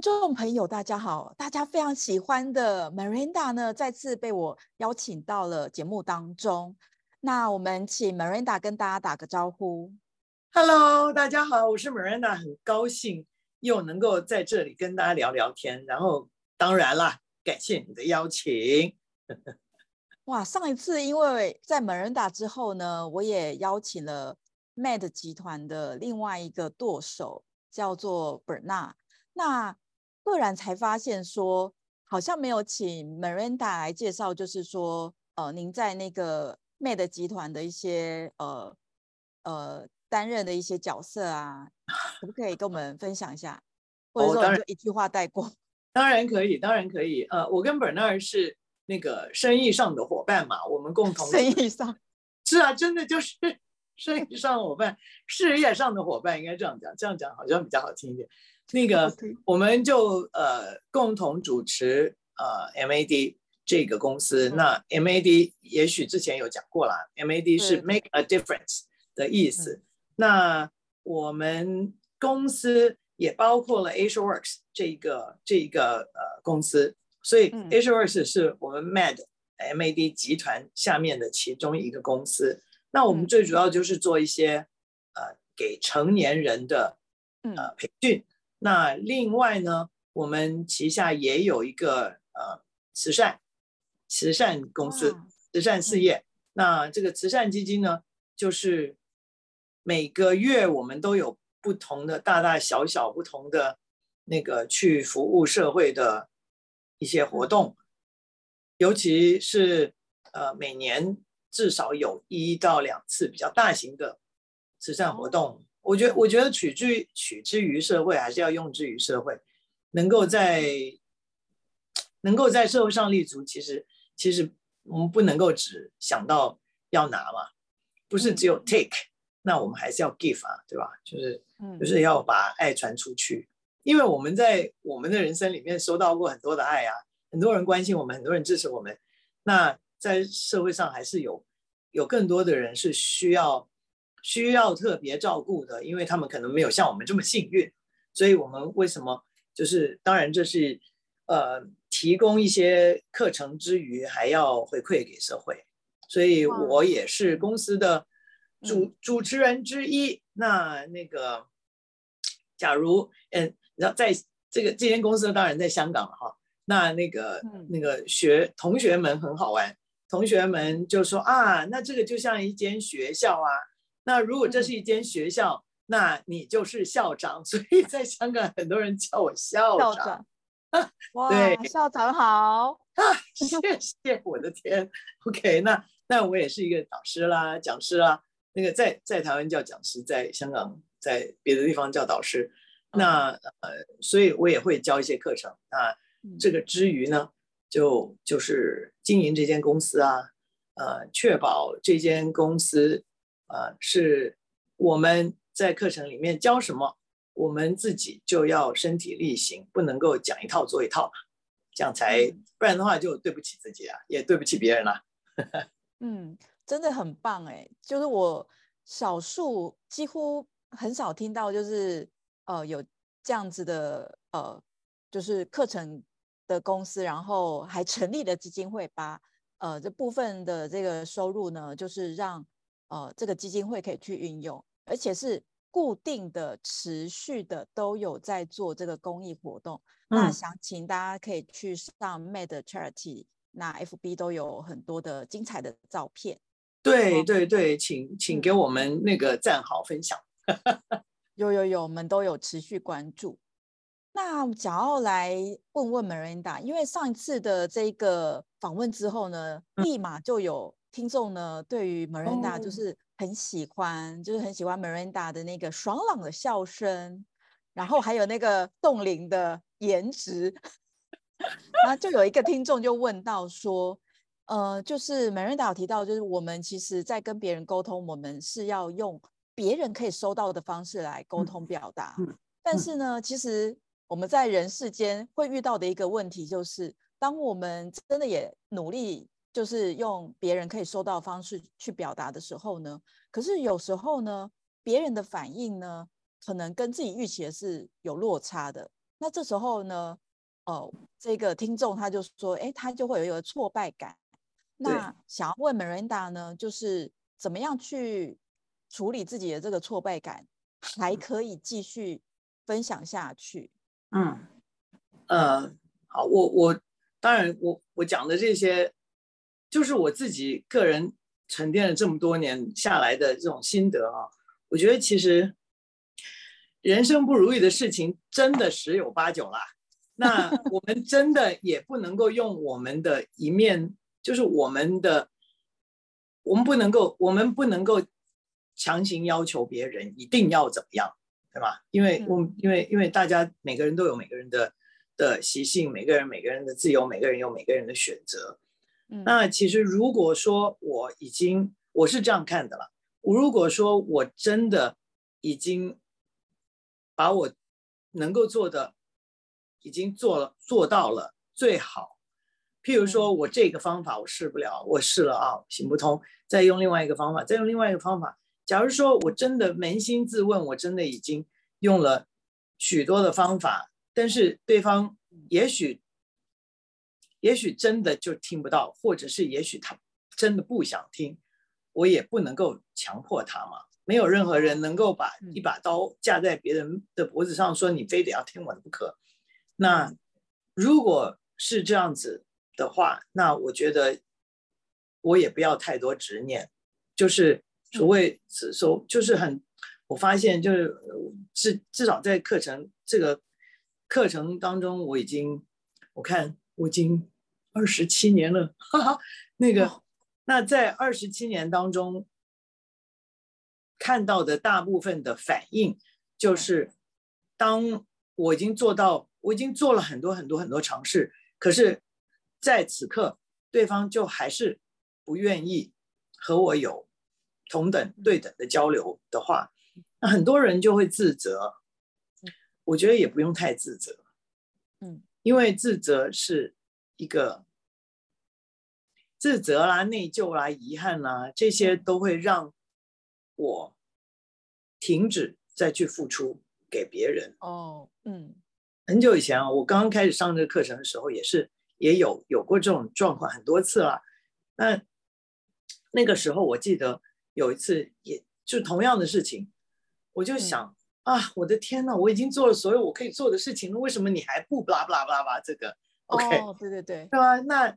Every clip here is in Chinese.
听众朋友，大家好！大家非常喜欢的 Miranda 呢，再次被我邀请到了节目当中。那我们请 Miranda 跟大家打个招呼。Hello，大家好，我是 Miranda，很高兴又能够在这里跟大家聊聊天。然后，当然啦，感谢你的邀请。哇，上一次因为在 Miranda 之后呢，我也邀请了 Mad 集团的另外一个舵手，叫做 Bernard。那突然才发现说，好像没有请 Miranda 来介绍，就是说，呃，您在那个 Mad 集团的一些呃呃担任的一些角色啊，可不可以跟我们分享一下？或者说就一句话带过？哦，当然可以，当然可以。呃，我跟 Bernard 是那个生意上的伙伴嘛，我们共同生意上是啊，真的就是生意上的伙伴，事业上的伙伴，应该这样讲，这样讲好像比较好听一点。那个，我们就呃共同主持呃 MAD 这个公司。嗯、那 MAD 也许之前有讲过了，MAD 是 Make a Difference 的意思。嗯、那我们公司也包括了 AsiaWorks 这个这个呃公司，所以 AsiaWorks 是我们 Mad MAD 集团下面的其中一个公司。那我们最主要就是做一些呃给成年人的呃培训。那另外呢，我们旗下也有一个呃慈善慈善公司，慈善事业。那这个慈善基金呢，就是每个月我们都有不同的大大小小不同的那个去服务社会的一些活动，尤其是呃每年至少有一到两次比较大型的慈善活动。我觉得，我觉得取之取之于社会，还是要用之于社会，能够在能够在社会上立足。其实，其实我们不能够只想到要拿嘛，不是只有 take，嗯，那我们还是要 give 啊，对吧？就是，就是要把爱传出去。因为我们在我们的人生里面收到过很多的爱啊，很多人关心我们，很多人支持我们。那在社会上还是有有更多的人是需要。需要特别照顾的，因为他们可能没有像我们这么幸运，所以我们为什么就是当然这是呃提供一些课程之余，还要回馈给社会，所以我也是公司的主、嗯、主持人之一。那那个假如嗯，然后在这个这间公司当然在香港哈，那那个、嗯、那个学同学们很好玩，同学们就说啊，那这个就像一间学校啊。那如果这是一间学校，嗯，那你就是校长，所以在香港很多人叫我校长。校长哇，对，校长好，谢谢，我的天，OK，那那我也是一个导师啦，讲师啦，那个在在台湾叫讲师，在香港在别的地方叫导师，那呃，所以我也会教一些课程。那这个之余呢，就就是经营这间公司啊，呃，确保这间公司。呃，是我们在课程里面教什么，我们自己就要身体力行，不能够讲一套做一套嘛，这样才不然的话就对不起自己啊，也对不起别人了。嗯，真的很棒哎，就是我少数几乎很少听到，就是呃有这样子的呃，就是课程的公司，然后还成立了基金会，把呃这部分的这个收入呢，就是让。呃，这个基金会可以去运用，而且是固定的、持续的，都有在做这个公益活动。嗯、那想请大家可以去上 Made Charity，那 FB 都有很多的精彩的照片。对对对，请请给我们那个赞好分享。有有有，我们都有持续关注。那想要来问问 Marinda，因为上一次的这个访问之后呢，立马就有。听众呢，对于 Miranda 就是很喜欢，oh. 就是很喜欢 Miranda 的那个爽朗的笑声，然后还有那个冻龄的颜值。然后就有一个听众就问到说，呃，就是 Miranda 有提到，就是我们其实在跟别人沟通，我们是要用别人可以收到的方式来沟通表达。嗯。但是呢，其实我们在人世间会遇到的一个问题，就是当我们真的也努力。就是用别人可以收到的方式去表达的时候呢，可是有时候呢，别人的反应呢，可能跟自己预期的是有落差的。那这时候呢，哦，这个听众他就说，哎，他就会有一个挫败感。那想要问 Miranda 呢，就是怎么样去处理自己的这个挫败感，还可以继续分享下去？嗯，呃，好，我我当然我我讲的这些，就是我自己个人沉淀了这么多年下来的这种心得啊。我觉得其实人生不如意的事情真的十有八九啦。那 我们真的也不能够用我们的一面。就是我们的，我们不能够，我们不能够强行要求别人一定要怎么样，对吧？因为我们，因为，因为大家每个人都有每个人的的习性，每个人每个人的自由，每个人有每个人的选择。嗯，那其实如果说我已经，我是这样看的了。我如果说我真的已经把我能够做的已经做了做到了最好。譬如说，我这个方法我试不了，我试了啊，行不通，再用另外一个方法，再用另外一个方法。假如说我真的扪心自问，我真的已经用了许多的方法，但是对方也许，也许真的就听不到，或者是也许他真的不想听，我也不能够强迫他嘛。没有任何人能够把一把刀架在别人的脖子上，说你非得要听我的不可。那如果是这样子。的话，那我觉得我也不要太多执念，就是所谓所，就是很，我发现就是至至少在课程这个课程当中，我已经我看我已经二十七年了，哈哈，那个那在二十七年当中看到的大部分的反应，就是当我已经做到，我已经做了很多很多很多尝试，可是。在此刻，对方就还是不愿意和我有同等对等的交流的话，那很多人就会自责。我觉得也不用太自责，嗯，因为自责是一个自责啦、内疚啦、遗憾啦，这些都会让我停止再去付出给别人。哦，嗯，很久以前啊，我刚刚开始上这个课程的时候，也是。也有有过这种状况很多次了，那那个时候我记得有一次，也就同样的事情，我就想、嗯、啊，我的天呐，我已经做了所有我可以做的事情了，为什么你还不巴拉巴拉巴拉这个？OK，哦，对对对，对吧？那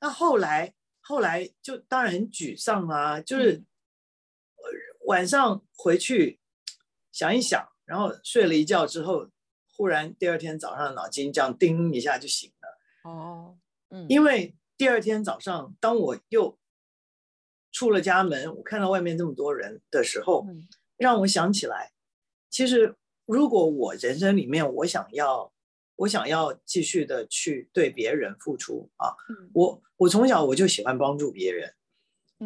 那后来后来就当然很沮丧啊，就是晚上回去想一想，然后睡了一觉之后，忽然第二天早上脑筋这样叮一下就醒了。哦，嗯，因为第二天早上，当我又出了家门，我看到外面这么多人的时候，让我想起来，其实如果我人生里面我想要，我想要继续的去对别人付出啊，我我从小我就喜欢帮助别人，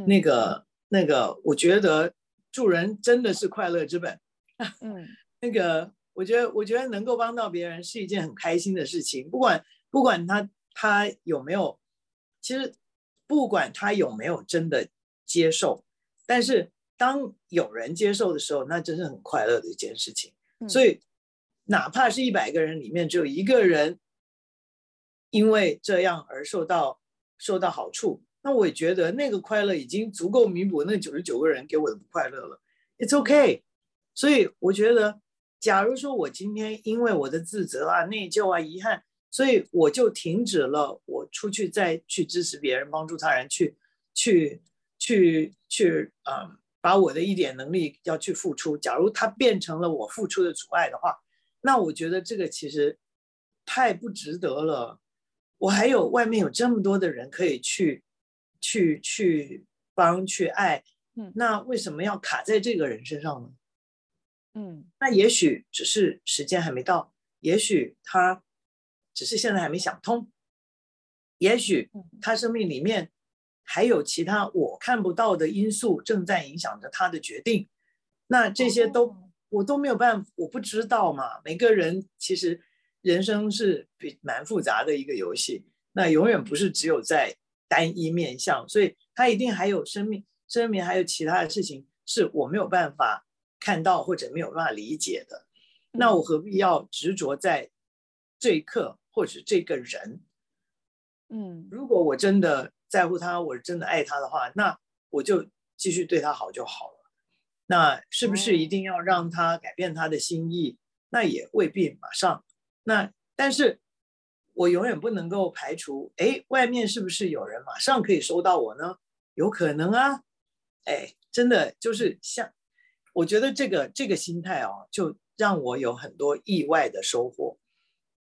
那个那个，我觉得助人真的是快乐之本，嗯，那个我觉得我觉得能够帮到别人是一件很开心的事情，不管。不管他他有没有，其实不管他有没有真的接受，但是当有人接受的时候，那真是很快乐的一件事情。所以，哪怕是一百个人里面只有一个人因为这样而受到受到好处，那我也觉得那个快乐已经足够弥补那九十九个人给我的不快乐了。It's okay。所以我觉得，假如说我今天因为我的自责啊、内疚啊、遗憾。所以我就停止了，我出去再去支持别人、帮助他人，去去去去，嗯，把我的一点能力要去付出。假如它变成了我付出的阻碍的话，那我觉得这个其实太不值得了。我还有外面有这么多的人可以去去去帮、去爱，嗯，那为什么要卡在这个人身上呢？嗯，那也许只是时间还没到，也许他。只是现在还没想通，也许他生命里面还有其他我看不到的因素正在影响着他的决定，那这些都我都没有办法，我不知道嘛。每个人其实人生是比蛮复杂的一个游戏，那永远不是只有在单一面向，所以他一定还有生命，生命还有其他的事情是我没有办法看到或者没有办法理解的，那我何必要执着在？这一刻或者这个人。嗯，如果我真的在乎他，我真的爱他的话，那我就继续对他好就好了。那是不是一定要让他改变他的心意？那也未必马上。那但是，我永远不能够排除，哎，外面是不是有人马上可以收到我呢？有可能啊。哎，真的就是像，我觉得这个这个心态哦，就让我有很多意外的收获，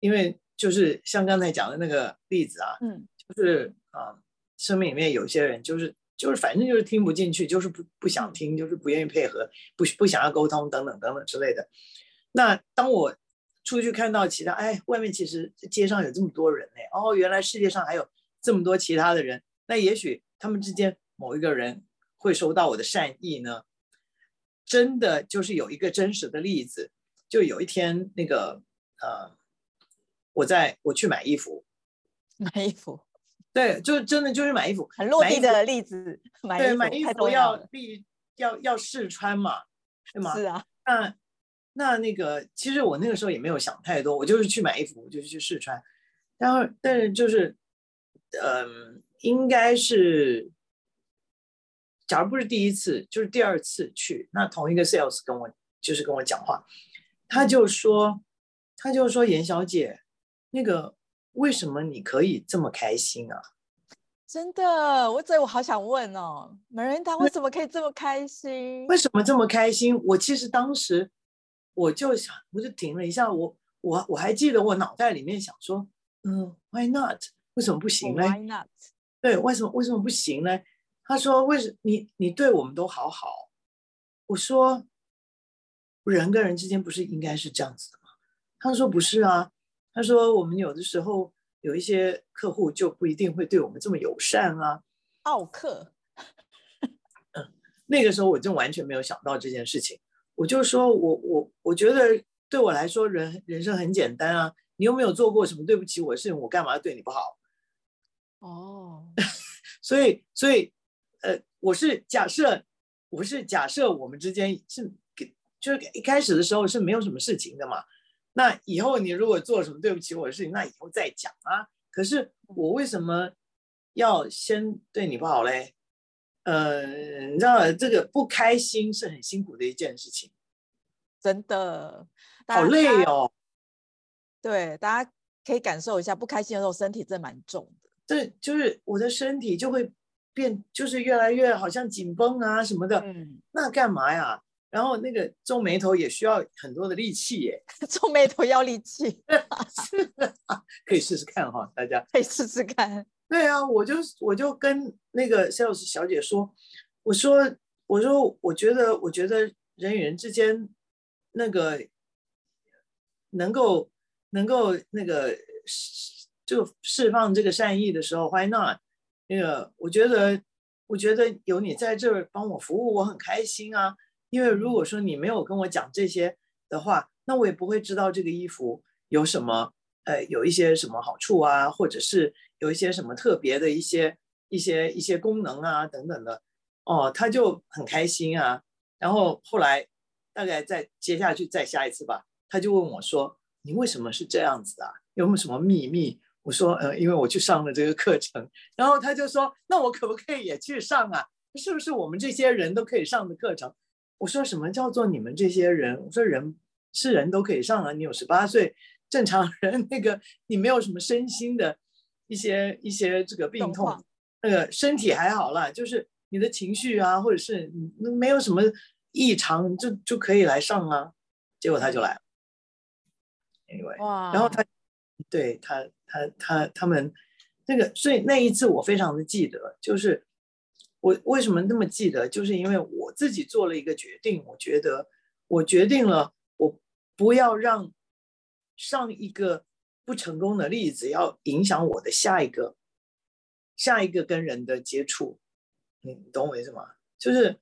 因为。就是像刚才讲的那个例子啊，嗯，就是啊，生命里面有些人就是就是反正就是听不进去，就是不不想听，就是不愿意配合，不不想要沟通等等等等之类的。那当我出去看到其他，哎，外面其实街上有这么多人呢，哦，原来世界上还有这么多其他的人，那也许他们之间某一个人会收到我的善意呢。真的就是有一个真实的例子，就有一天那个呃。我在我去买衣服，买衣服，对，就是真的就是买衣服，很落地的例子。买对，买衣服要必要要试穿嘛，对吗？是啊。那那那个，其实我那个时候也没有想太多，我就是去买衣服，我就去试穿。然后，但是就是，嗯、呃，应该是，假如不是第一次，就是第二次去，那同一个 sales 跟我就是跟我讲话，他就说，他就说，严小姐。那个为什么你可以这么开心啊？真的，我这我好想问哦，Miranda 为什么可以这么开心？为什么这么开心？我其实当时我就想，我就停了一下，我我我还记得我脑袋里面想说，嗯，Why not？为什么不行呢？Why not？对，为什么为什么不行呢？他说，为什么你你对我们都好好？我说，人跟人之间不是应该是这样子的吗？他说不是啊。他说：“我们有的时候有一些客户就不一定会对我们这么友善啊，奥客。嗯，那个时候我就完全没有想到这件事情。我就说我我我觉得对我来说人人生很简单啊。你又没有做过什么对不起我的事情，我干嘛要对你不好？哦，所以所以呃，我是假设我是假设我们之间是就是一开始的时候是没有什么事情的嘛。”那以后你如果做什么对不起我的事情，那以后再讲啊。可是我为什么要先对你不好嘞？呃，你知道这个不开心是很辛苦的一件事情，真的，好累哦。对，大家可以感受一下，不开心的时候身体真的蛮重的。对就是我的身体就会变，就是越来越好像紧绷啊什么的。嗯，那干嘛呀？然后那个皱眉头也需要很多的力气耶，皱眉头要力气，是的，可以试试看哈，大家 可以试试看。对啊，我就我就跟那个 sales 小姐说，我说我说我觉得我觉得人与人之间那个能够能够那个就释放这个善意的时候，why not？那个我觉得我觉得有你在这儿帮我服务，我很开心啊。因为如果说你没有跟我讲这些的话，那我也不会知道这个衣服有什么，呃，有一些什么好处啊，或者是有一些什么特别的一些一些一些功能啊等等的。哦，他就很开心啊。然后后来大概再接下去再下一次吧，他就问我说：“你为什么是这样子啊？有没有什么秘密？”我说：“呃，因为我去上了这个课程。”然后他就说：“那我可不可以也去上啊？是不是我们这些人都可以上的课程？”我说什么叫做你们这些人？我说人是人都可以上了，你有十八岁，正常人 那个你没有什么身心的一些一些这个病痛，那个身体还好啦，就是你的情绪啊，或者是你没有什么异常，就就可以来上啊。结果他就来了，anyway，然后他对他他他他们那个，所以那一次我非常的记得，就是。我为什么那么记得？就是因为我自己做了一个决定，我觉得我决定了，我不要让上一个不成功的例子要影响我的下一个下一个跟人的接触。你懂我意思吗？就是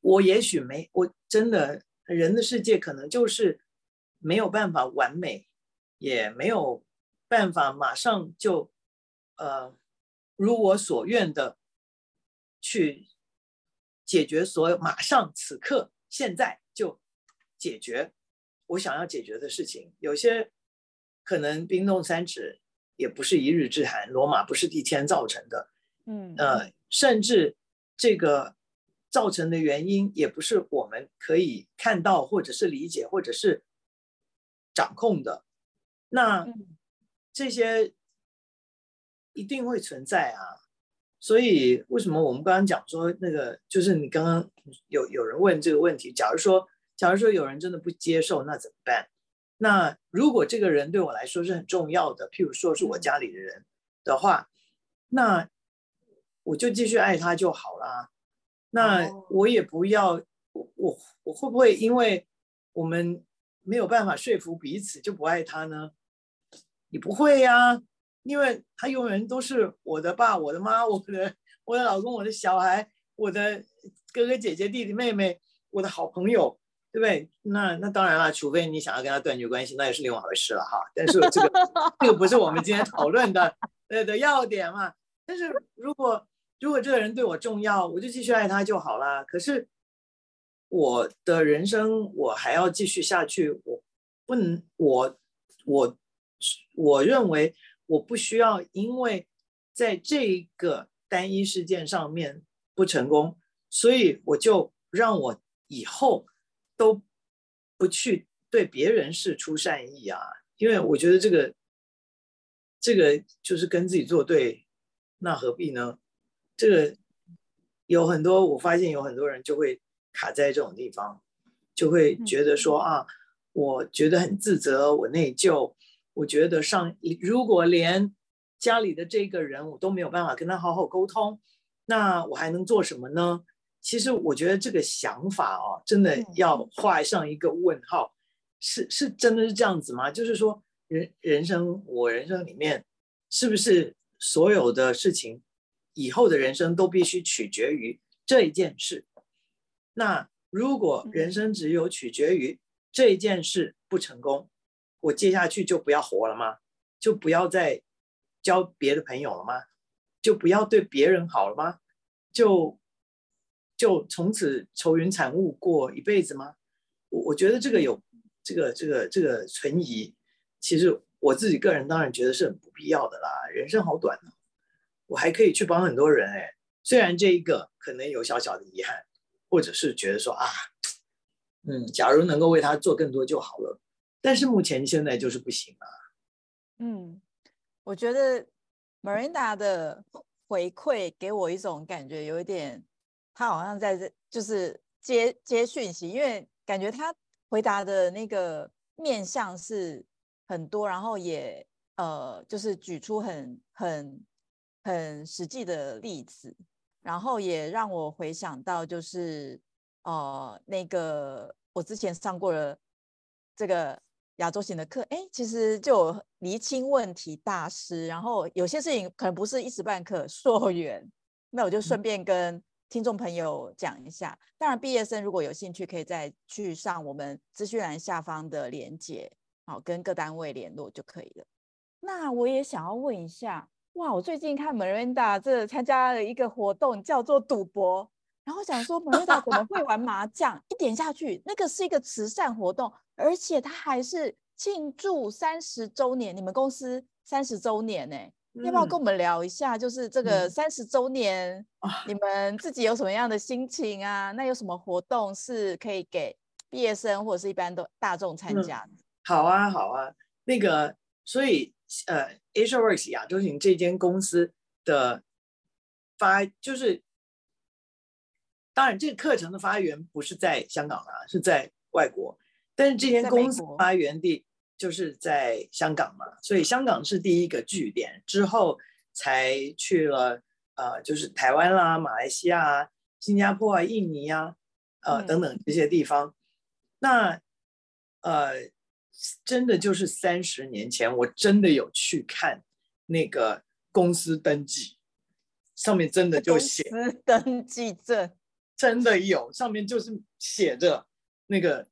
我也许没，我真的人的世界可能就是没有办法完美，也没有办法马上就呃如我所愿的。去解决所有，马上此刻现在就解决我想要解决的事情。有些可能冰冻三尺也不是一日之寒，罗马不是一天造成的，嗯，呃，甚至这个造成的原因也不是我们可以看到，或者是理解，或者是掌控的。那这些一定会存在啊。所以为什么我们刚刚讲说那个，就是你刚刚有有人问这个问题，假如说，假如说有人真的不接受，那怎么办？那如果这个人对我来说是很重要的，譬如说是我家里的人的话，那我就继续爱他就好啦。那我也不要，我我我会不会因为我们没有办法说服彼此就不爱他呢？你不会呀。因为他永远都是我的爸、我的妈、我的我的老公、我的小孩、我的哥哥姐姐、弟弟妹妹、我的好朋友，对不对？那那当然了，除非你想要跟他断绝关系，那也是另外一回事了哈。但是这个这个不是我们今天讨论的 呃的要点嘛。但是如果如果这个人对我重要，我就继续爱他就好了。可是我的人生我还要继续下去，我不能，我我我认为。我不需要，因为在这个单一事件上面不成功，所以我就让我以后都不去对别人事出善意啊，因为我觉得这个这个就是跟自己作对，那何必呢？这个有很多，我发现有很多人就会卡在这种地方，就会觉得说啊，我觉得很自责，我内疚。我觉得上，如果连家里的这个人我都没有办法跟他好好沟通，那我还能做什么呢？其实我觉得这个想法哦，真的要画上一个问号。是是真的是这样子吗？就是说人人生，我人生里面是不是所有的事情，以后的人生都必须取决于这一件事？那如果人生只有取决于这一件事不成功，我接下去就不要活了吗？就不要再交别的朋友了吗？就不要对别人好了吗？就就从此愁云惨雾过一辈子吗？我我觉得这个有这个这个这个存疑，其实我自己个人当然觉得是很不必要的啦。人生好短啊，我还可以去帮很多人哎。虽然这一个可能有小小的遗憾，或者是觉得说啊，嗯，假如能够为他做更多就好了。但是目前现在就是不行啊。嗯，我觉得 Marinda 的回馈给我一种感觉，有一点，他好像在这就是接接讯息，因为感觉他回答的那个面向是很多，然后也呃，就是举出很很很实际的例子，然后也让我回想到就是呃，那个我之前上过了这个。亚洲型的课，哎，其实就有厘清问题大师，然后有些事情可能不是一时半刻溯源，那我就顺便跟听众朋友讲一下。当然，毕业生如果有兴趣，可以再去上我们资讯栏下方的连结，好，跟各单位联络就可以了。那我也想要问一下，哇，我最近看 Miranda 这参加了一个活动，叫做赌博。然后想说，Miranda 怎么会玩麻将？一点下去，那个是一个慈善活动，而且他还是庆祝三十周年，你们公司三十周年呢？要不要跟我们聊一下？就是这个三十周年，你们自己有什么样的心情啊？那有什么活动是可以给毕业生或者是一般都大众参加的？好啊，好啊，那个，所以呃，AsiaWorks 亚洲型这间公司的发就是。当然，这个课程的发源不是在香港啊，是在外国。但是这间公司发源地就是在香港嘛，所以香港是第一个据点，之后才去了呃，就是台湾啦、马来西亚啊、新加坡啊、印尼啊，呃等等这些地方。嗯、那呃，真的就是三十年前，我真的有去看那个公司登记，上面真的就写公司登记证。真的有，上面就是写着那个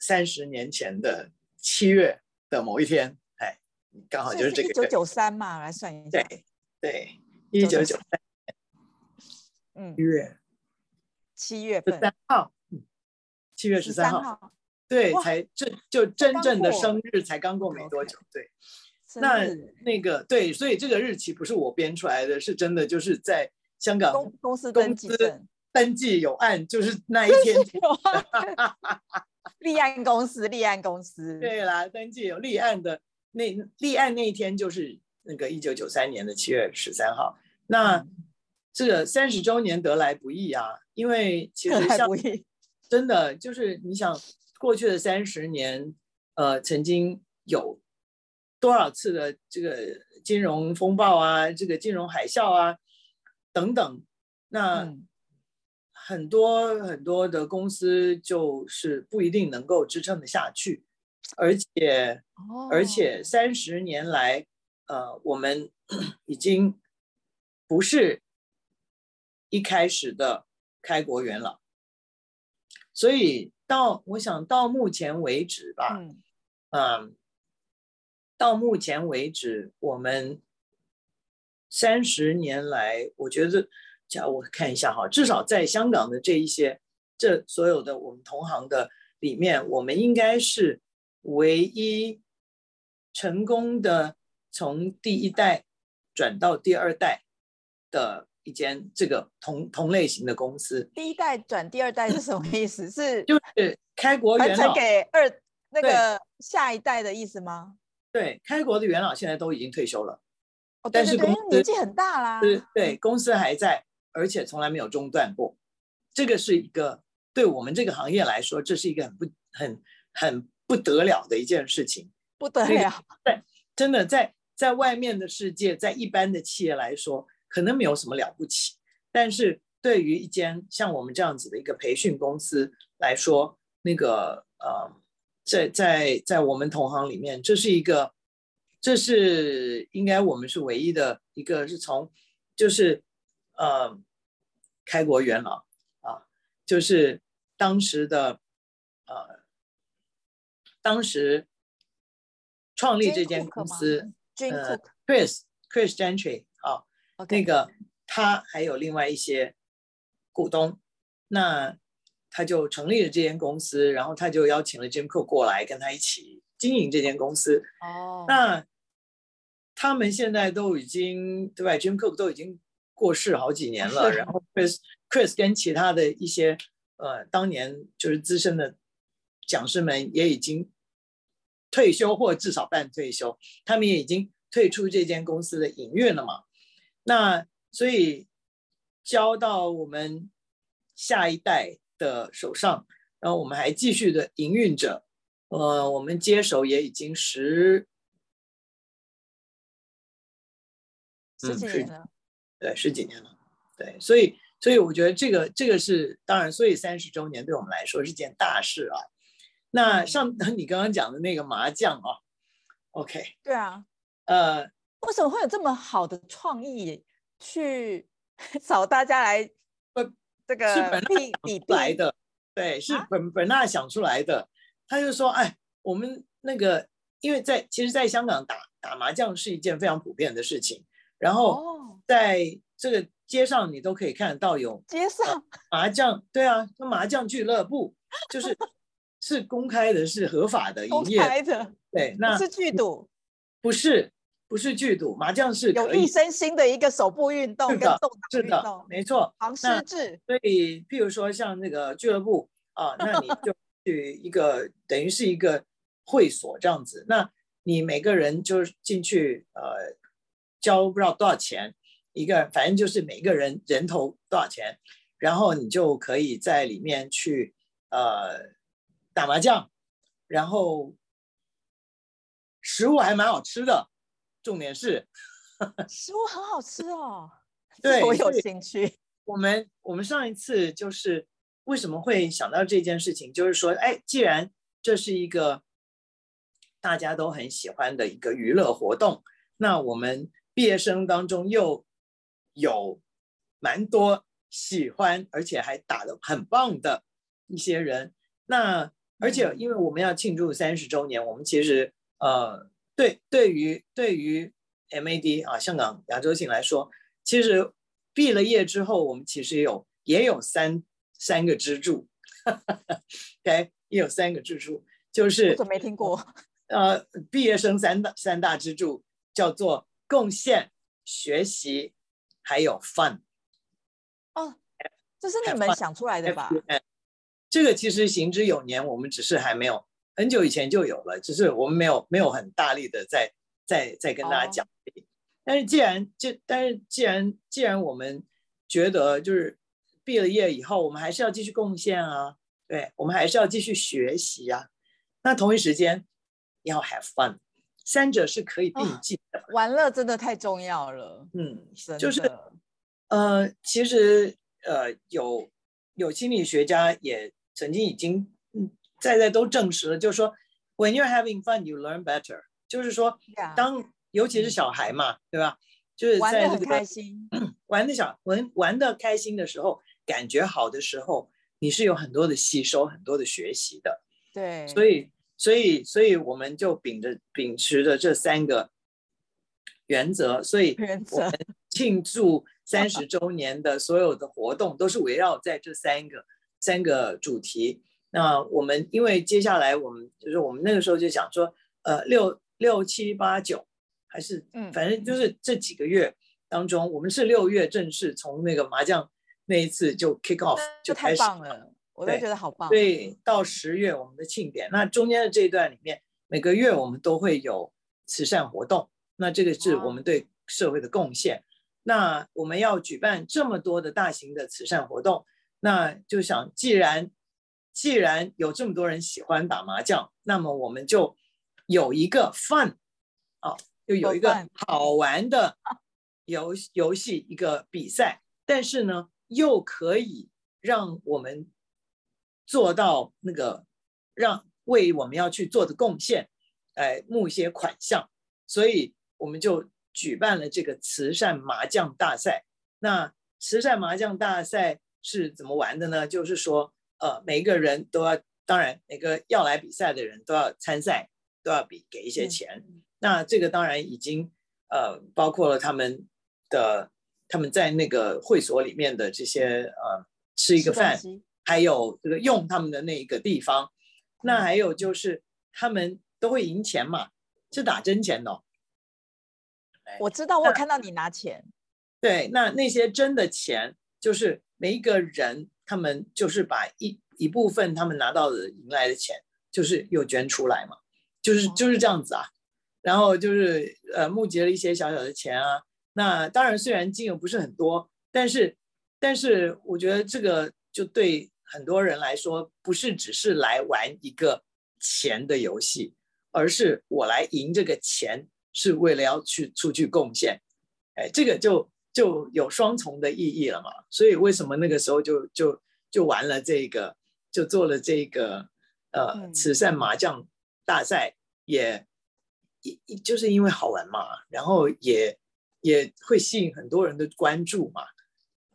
三十年前的七月的某一天，哎，刚好就是这个。一九九三嘛，来算一下。对对，一九九三，嗯，七月，七月三号，嗯，七月十三号，对，才这就真正的生日才刚过没多久，对。那那个对，所以这个日期不是我编出来的，是真的，就是在香港公公司登记登记有案，就是那一天 立案公司立案公司对啦，登记有立案的那立案那一天就是那个一九九三年的七月十三号。那这个三十周年得来不易啊，因为其实像真的就是你想过去的三十年，呃，曾经有。多少次的这个金融风暴啊，这个金融海啸啊，等等，那很多很多的公司就是不一定能够支撑得下去，而且而且三十年来，呃，我们 已经不是一开始的开国元老，所以到我想到目前为止吧，嗯。呃到目前为止，我们三十年来，我觉得，叫我看一下哈，至少在香港的这一些，这所有的我们同行的里面，我们应该是唯一成功的从第一代转到第二代的一间这个同同类型的公司。第一代转第二代是什么意思？是就是开国元老给二那个下一代的意思吗？对，开国的元老现在都已经退休了，但是公司年纪很大啦。对对，公司还在，而且从来没有中断过。这个是一个对我们这个行业来说，这是一个很不很很不得了的一件事情。不得了，对，真的在在外面的世界，在一般的企业来说，可能没有什么了不起，但是对于一间像我们这样子的一个培训公司来说，那个呃。在在在我们同行里面，这是一个，这是应该我们是唯一的一个，是从就是呃开国元老啊，就是当时的呃当时创立这间公司，呃，Chris Chris Gentry 啊，Okay. 那个他还有另外一些股东，那。他就成立了这间公司，然后他就邀请了 Jim Cook 过来跟他一起经营这间公司。哦，那他们现在都已经对吧？Jim Cook 都已经过世好几年了，然后 Chris Chris 跟其他的一些呃当年就是资深的讲师们也已经退休或至少半退休，他们也已经退出这间公司的营运了嘛。那所以交到我们下一代的手上，然后我们还继续的营运着，呃，我们接手也已经十十几年了，对，十几年了，对，所以所以我觉得这个这个是当然，所以三十周年对我们来说是件大事啊。那像 你刚刚讲的那个麻将啊，OK，对啊，呃，为什么会有这么好的创意去 找大家来？这个是本纳来的，对，是本本纳想出来的。他就说：“哎，我们那个，因为在其实，在香港打打麻将是一件非常普遍的事情。然后在这个街上，你都可以看得到有街上麻将，对啊，那麻将俱乐部就是 是公开的，是合法的营业的，对，那是剧赌，不是。”不是剧赌，麻将是有益身心的一个手部运动跟动是的，没错。唐诗智，所以譬如说像那个俱乐部啊，那你就 去一个等于是一个会所这样子，那你每个人就进去呃交不知道多少钱一个，反正就是每个人人头多少钱，然后你就可以在里面去呃打麻将，然后食物还蛮好吃的。重点是，食物很好吃哦。对，我有兴趣。我们我们上一次就是为什么会想到这件事情，就是说，哎，既然这是一个大家都很喜欢的一个娱乐活动，那我们毕业生当中又有蛮多喜欢而且还打得很棒的一些人，那而且因为我们要庆祝三十周年，我们其实呃。对，对于对于 MAD 啊，香港亚洲行来说，其实毕了业之后，我们其实有也有三三个支柱。OK，也有三个支柱，就是我怎么没听过？呃，毕业生三大三大支柱叫做贡献、学习，还有 fun。哦，这是你们想出来的吧？这个其实行之有年，我们只是还没有很久以前就有了，只是我们没有没有很大力的在在在跟大家讲。哦、但是既然就但是既然既然我们觉得就是毕了业以后，我们还是要继续贡献啊，对，我们还是要继续学习啊。那同一时间要 have fun，三者是可以并进的。哦、玩乐真的太重要了，嗯，就是呃，其实呃有有心理学家也。曾经已经嗯，在在都证实了，就是说，when you're having fun, you learn better。就是说，当尤其是小孩嘛，对吧？就是玩得很开心，玩的小玩玩的开心的时候，感觉好的时候，你是有很多的吸收，很多的学习的。对，所以所以所以我们就秉着秉持着这三个原则，所以我们庆祝三十周年的所有的活动都是围绕在这三个。三个主题，那我们因为接下来我们就是我们那个时候就想说，呃，六六七八九，还是嗯，反正就是这几个月当中，我们是六月正式从那个麻将那一次就 kick off 就开始，了，我都觉得好棒。对，到十月我们的庆典，那中间的这一段里面，每个月我们都会有慈善活动，那这个是我们对社会的贡献。那我们要举办这么多的大型的慈善活动。那就想，既然既然有这么多人喜欢打麻将，那么我们就有一个 fun 啊，就有一个好玩的游游戏一个比赛，但是呢，又可以让我们做到那个让为我们要去做的贡献，哎，募一些款项，所以我们就举办了这个慈善麻将大赛。那慈善麻将大赛。是怎么玩的呢？就是说，呃，每一个人都要，当然每个要来比赛的人都要参赛，都要比给一些钱。嗯、那这个当然已经呃包括了他们的他们在那个会所里面的这些呃吃一个饭，还有这个用他们的那一个地方。那还有就是他们都会赢钱嘛，是打真钱的、哦。我知道，我有看到你拿钱。对，那那些真的钱就是。每一个人，他们就是把一一部分他们拿到的赢来的钱，就是又捐出来嘛，就是就是这样子啊。然后就是呃募集了一些小小的钱啊。那当然虽然金额不是很多，但是但是我觉得这个就对很多人来说，不是只是来玩一个钱的游戏，而是我来赢这个钱是为了要去出去贡献。哎，这个就。就有双重的意义了嘛，所以为什么那个时候就就就玩了这个，就做了这个呃慈善麻将大赛，也也就是因为好玩嘛，然后也也会吸引很多人的关注嘛，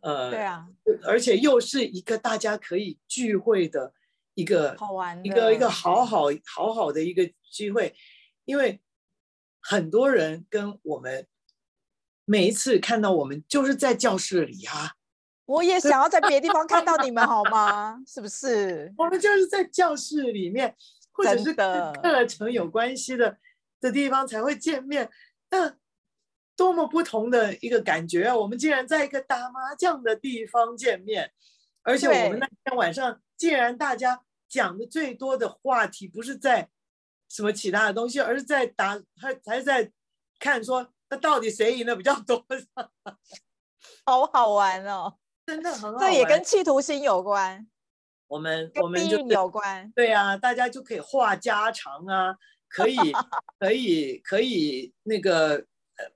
呃，对啊，而且又是一个大家可以聚会的一个好玩一个一个好好好好的一个机会，因为很多人跟我们。每一次看到我们，就是在教室里啊。我也想要在别的地方看到你们，好吗？是不是？我们就是在教室里面，或者是跟课程有关系的的地方才会见面。那多么不同的一个感觉啊！我们竟然在一个打麻将的地方见面，而且我们那天晚上竟然大家讲的最多的话题不是在什么其他的东西，而是在打，还还在看说。那到底谁赢的比较多？好好玩哦，真的很好玩。这也跟企图心有关。我们我们就有关。对啊，大家就可以话家常啊，可以 可以可以那个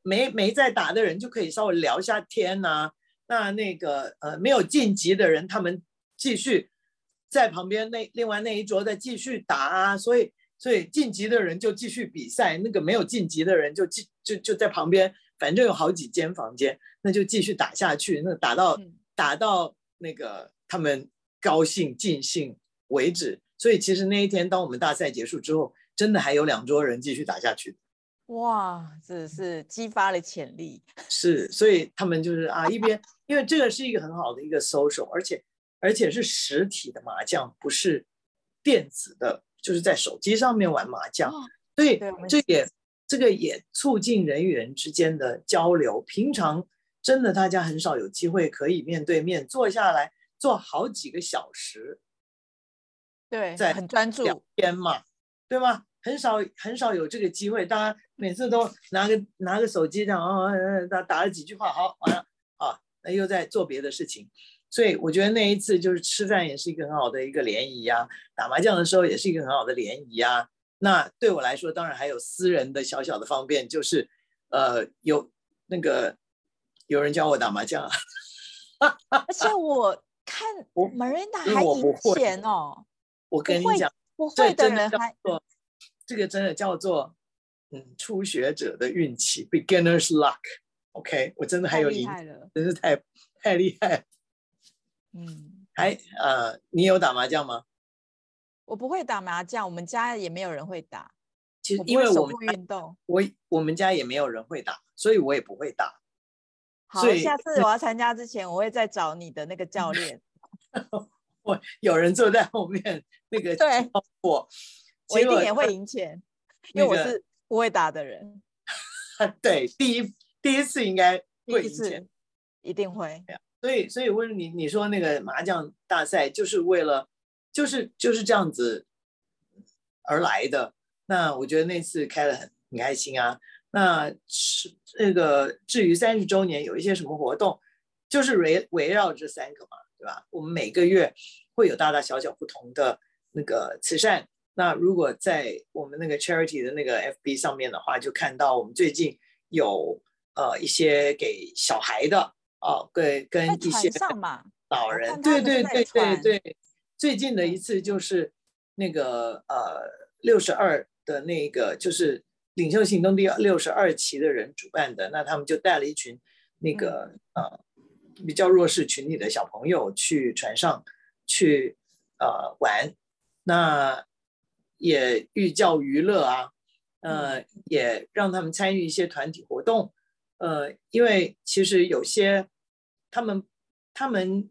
没没在打的人就可以稍微聊一下天呐、啊。那那个呃没有晋级的人，他们继续在旁边那另外那一桌再继续打啊，所以。所以晋级的人就继续比赛，那个没有晋级的人就继就就在旁边，反正有好几间房间，那就继续打下去，那打到、嗯、打到那个他们高兴尽兴为止。所以其实那一天，当我们大赛结束之后，真的还有两桌人继续打下去。哇，这是激发了潜力。是，所以他们就是啊，一边因为这个是一个很好的一个 social，而且而且是实体的麻将，不是。电子的，就是在手机上面玩麻将，所以这也这个也促进人与人之间的交流。平常真的大家很少有机会可以面对面坐下来坐好几个小时，对，在很专注聊天嘛，对吗？很少很少有这个机会，大家每次都拿个拿个手机这样啊，打打了几句话，好，完了啊，那又在做别的事情。所以我觉得那一次就是吃饭也是一个很好的一个联谊呀，打麻将的时候也是一个很好的联谊呀。那对我来说，当然还有私人的小小的方便，就是呃有那个有人教我打麻将啊。而且我看 Marina 还赢钱哦。我跟你讲，不会的人还这个真的叫做嗯初学者的运气，beginner's luck。OK，我真的还有赢，真是太太厉害。嗯，还呃，你有打麻将吗？我不会打麻将，我们家也没有人会打。其实因为我们运动，我我们家也没有人会打，所以我也不会打。好，下次我要参加之前，我会再找你的那个教练。我有人坐在后面，那个对我，我一定也会赢钱，因为我是不会打的人。对，第一第一次应该会赢钱，一定会。所以，所以问你，你说那个麻将大赛就是为了，就是就是这样子而来的。那我觉得那次开的很很开心啊。那是那个至于三十周年有一些什么活动，就是围围绕这三个嘛，对吧？我们每个月会有大大小小不同的那个慈善。那如果在我们那个 charity 的那个 FB 上面的话，就看到我们最近有呃一些给小孩的。哦，对，跟一些 老人，对对对对对，最近的一次就是那个呃六十二的那个就是领袖行动第六十二期的人主办的，那他们就带了一群那个呃比较弱势群体的小朋友去船上去呃玩，那也寓教于乐啊，呃也让他们参与一些团体活动。呃，因为其实有些他们他们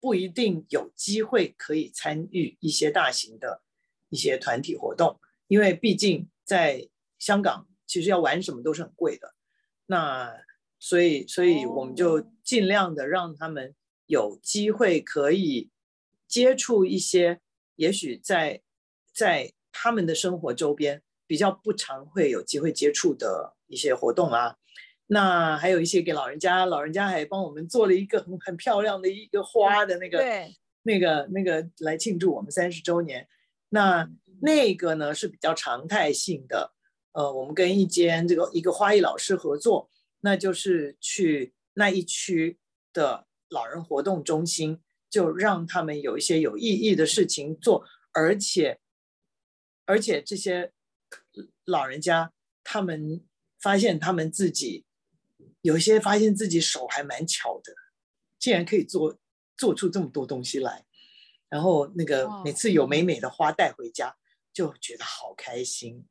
不一定有机会可以参与一些大型的一些团体活动，因为毕竟在香港，其实要玩什么都是很贵的。那所以，所以我们就尽量的让他们有机会可以接触一些，也许在在他们的生活周边比较不常会有机会接触的一些活动啊。那还有一些给老人家，老人家还帮我们做了一个很很漂亮的一个花的那个，对，那个那个来庆祝我们三十周年。那那个呢是比较常态性的，呃，我们跟一间这个一个花艺老师合作，那就是去那一区的老人活动中心，就让他们有一些有意义的事情做，而且而且这些老人家他们发现他们自己。有些发现自己手还蛮巧的，竟然可以做做出这么多东西来，然后那个每次有美美的花带回家，就觉得好开心，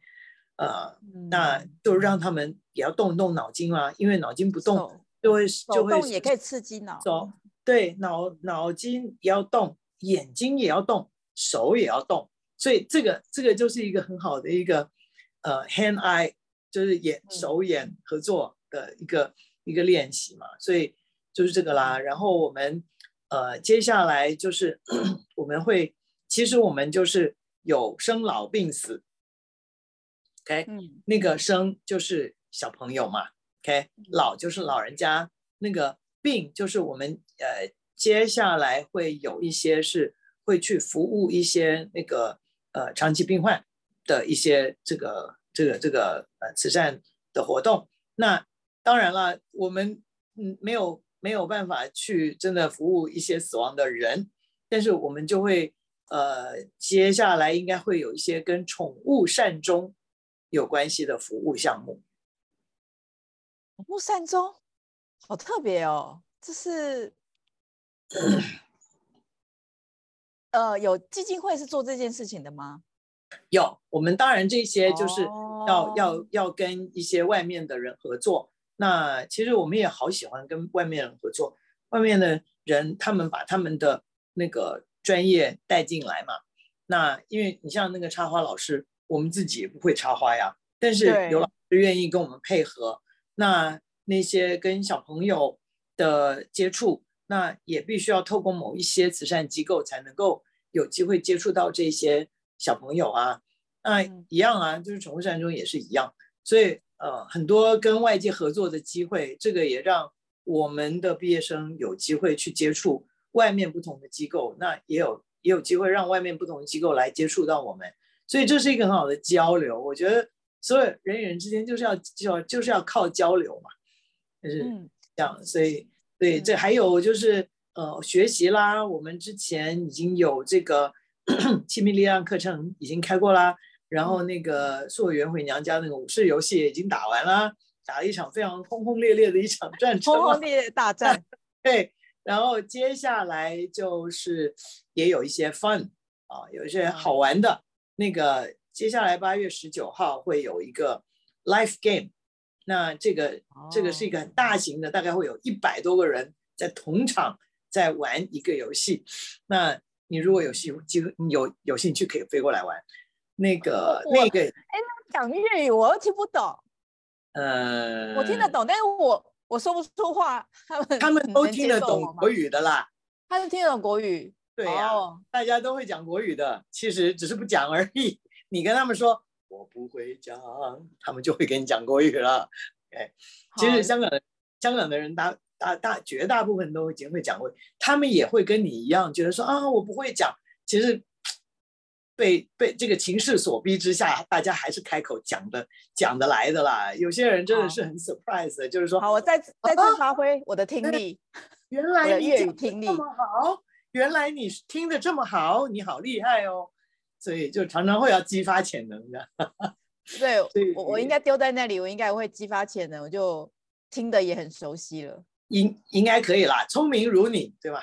呃，那就让他们也要动一动脑筋嘛，因为脑筋不动就会就会也可以刺激脑，走，对，脑脑筋也要动，眼睛也要动，手也要动，所以这个这个就是一个很好的一个呃 hand eye，就是眼手眼合作。的一个一个练习嘛，所以就是这个啦。然后我们呃接下来就是 我们会，其实我们就是有生老病死，OK，嗯，那个生就是小朋友嘛，OK，老就是老人家，那个病就是我们呃接下来会有一些是会去服务一些那个呃长期病患的一些这个这个这个呃慈善的活动，那。当然了，我们嗯没有没有办法去真的服务一些死亡的人，但是我们就会呃接下来应该会有一些跟宠物善终有关系的服务项目。宠物善终，好特别哦！这是呃有基金会是做这件事情的吗？有，我们当然这些就是要、哦、要要跟一些外面的人合作。那其实我们也好喜欢跟外面人合作，外面的人他们把他们的那个专业带进来嘛。那因为你像那个插花老师，我们自己也不会插花呀，但是有老师愿意跟我们配合，那那些跟小朋友的接触，那也必须要透过某一些慈善机构才能够有机会接触到这些小朋友啊。那一样啊，就是宠物善终也是一样，所以呃，很多跟外界合作的机会，这个也让我们的毕业生有机会去接触外面不同的机构，那也有也有机会让外面不同的机构来接触到我们，所以这是一个很好的交流。我觉得所有人与人之间就是要就就是要靠交流嘛，就是这样。所以对，这还有就是呃学习啦，我们之前已经有这个 亲密力量课程已经开过啦。然后那个送我圆回娘家那个武士游戏已经打完啦，打了一场非常轰轰烈烈的一场 战争，轰轰烈烈大 战。对，然后接下来就是也有一些 fun 啊，有一些好玩的。那个接下来八月十九号会有一个 life game，那这个这个是一个很大型的，大概会有一百多个人在同场在玩一个游戏。那你如果有兴机会有有兴趣可以飞过来玩。那个那个，哎，那讲粤语我又听不懂。呃，我听得懂，但是我我说不出话。他们他们都听得懂国语的啦。他是听得懂国语。对呀、啊，oh. 大家都会讲国语的，其实只是不讲而已。你跟他们说我不会讲，他们就会给你讲国语了。哎，其实香港的香港的人大大大绝大部分都已经会讲国语，他们也会跟你一样觉得说啊，我不会讲，其实。被被这个情势所逼之下，大家还是开口讲的讲得来的啦。有些人真的是很 surprise 的，就是说，好，我再再次发挥我的听力，啊、原来你粤语听力这么好，原来你听得这么好，你好厉害哦。所以就常常会要激发潜能的。对，我我应该丢在那里，我应该会激发潜能，我就听得也很熟悉了。应应该可以啦，聪明如你，对吧？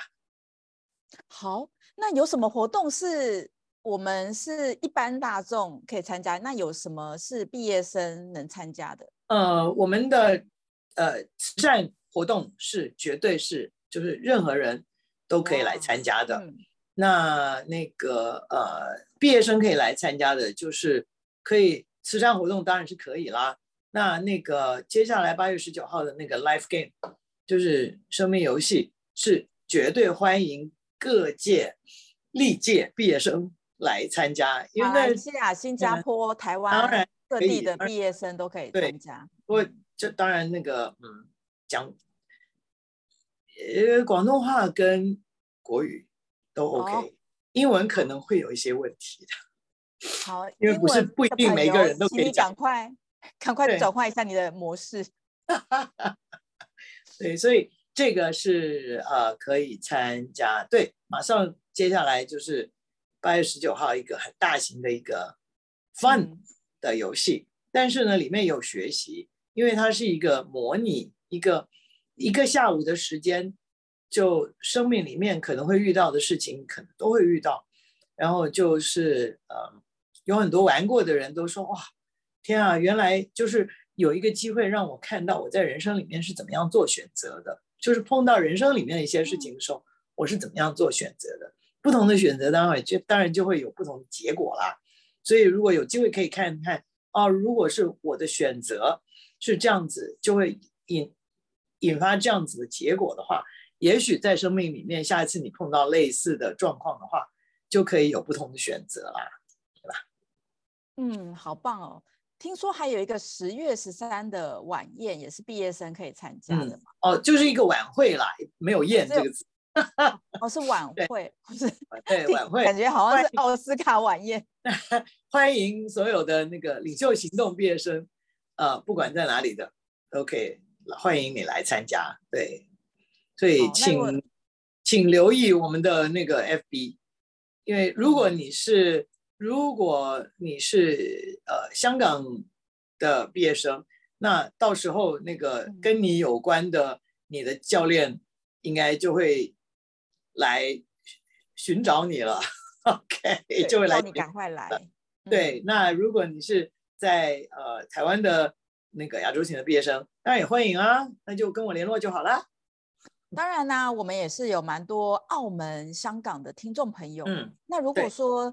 好，那有什么活动是？我们是一般大众可以参加，那有什么是毕业生能参加的？呃，我们的呃慈善活动是绝对是就是任何人都可以来参加的。嗯、那那个呃毕业生可以来参加的，就是可以慈善活动当然是可以啦。那那个接下来八月十九号的那个 Life Game 就是生命游戏，是绝对欢迎各界历届毕业生。来参加，因为马来西亚、新加坡、台湾当然各地的毕业生都可以参加。不过，这当然那个，嗯，讲呃广东话跟国语都 OK，哦，英文可能会有一些问题的。好，因为不是不一定每个人都可以讲。赶快，赶快转换一下你的模式。对，所以这个是呃可以参加。对，马上接下来就是。八月十九号，一个很大型的一个 fun 的游戏，但是呢，里面有学习，因为它是一个模拟，一个一个下午的时间，就生命里面可能会遇到的事情，可能都会遇到。然后就是呃，有很多玩过的人都说，哇，天啊，原来就是有一个机会让我看到我在人生里面是怎么样做选择的，就是碰到人生里面的一些事情的时候，我是怎么样做选择的。不同的选择，当然就当然就会有不同的结果啦。所以如果有机会可以看看哦，如果是我的选择是这样子，就会引引发这样子的结果的话，也许在生命里面，下一次你碰到类似的状况的话，就可以有不同的选择啦，对吧？嗯，好棒哦！听说还有一个十月十三的晚宴，也是毕业生可以参加的嘛？嗯、哦，就是一个晚会啦，没有宴这个字。哦，是晚 会，不是对 晚会，感觉好像是奥斯卡晚宴。欢迎所有的那个领袖行动毕业生，呃，不管在哪里的，都可以欢迎你来参加。对，所以请请留意我们的那个 FB，因为如果你是如果你是呃香港的毕业生，那到时候那个跟你有关的你的教练应该就会。来寻找你了，OK，就会来。你赶快来。对，嗯、那如果你是在呃台湾的那个亚洲型的毕业生，当然也欢迎啊，那就跟我联络就好了。当然啦、啊，我们也是有蛮多澳门、香港的听众朋友。嗯，那如果说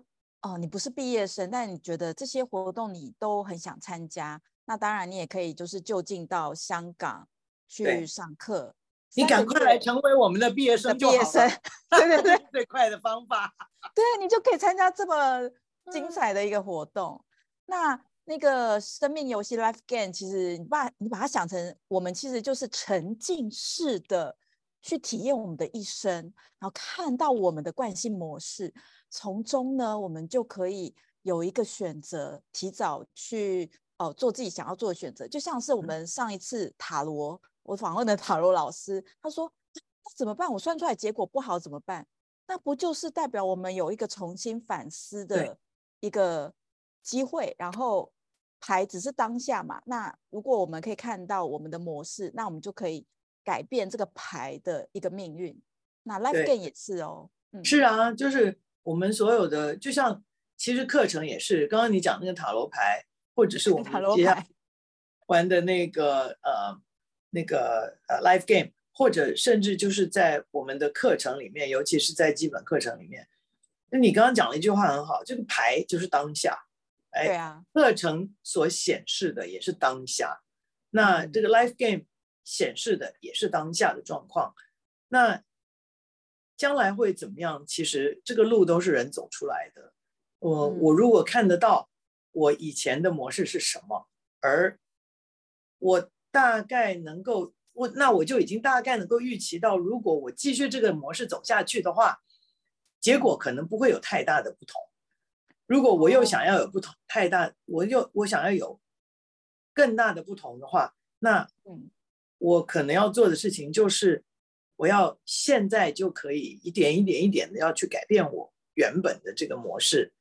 哦、呃，你不是毕业生，但你觉得这些活动你都很想参加，那当然你也可以就是就近到香港去上课。你赶快来成为我们的毕业生就好了。毕业生，对对对，最快的方法。对，你就可以参加这么精彩的一个活动。嗯、那那个生命游戏 Life Game，其实你把你把它想成，我们其实就是沉浸式的去体验我们的一生，然后看到我们的惯性模式，从中呢，我们就可以有一个选择，提早去哦、呃、做自己想要做的选择。就像是我们上一次塔罗。嗯我访问的塔罗老师，他说：“那怎么办？我算出来结果不好怎么办？那不就是代表我们有一个重新反思的一个机会？然后牌只是当下嘛。那如果我们可以看到我们的模式，那我们就可以改变这个牌的一个命运。那 Life Game 也是哦，嗯，是啊，就是我们所有的，就像其实课程也是，刚刚你讲那个塔罗牌，或者是我 们塔罗牌玩的那个呃。”那个呃，life game，或者甚至就是在我们的课程里面，尤其是在基本课程里面，那你刚刚讲了一句话很好，这个牌就是当下，哎，对啊，课程所显示的也是当下，那这个 life game 显示的也是当下的状况，那将来会怎么样？其实这个路都是人走出来的。我、嗯、我如果看得到我以前的模式是什么，而我。大概能够我那我就已经大概能够预期到，如果我继续这个模式走下去的话，结果可能不会有太大的不同。如果我又想要有不同太大，我又我想要有更大的不同的话，那我可能要做的事情就是，我要现在就可以一点一点一点的要去改变我原本的这个模式，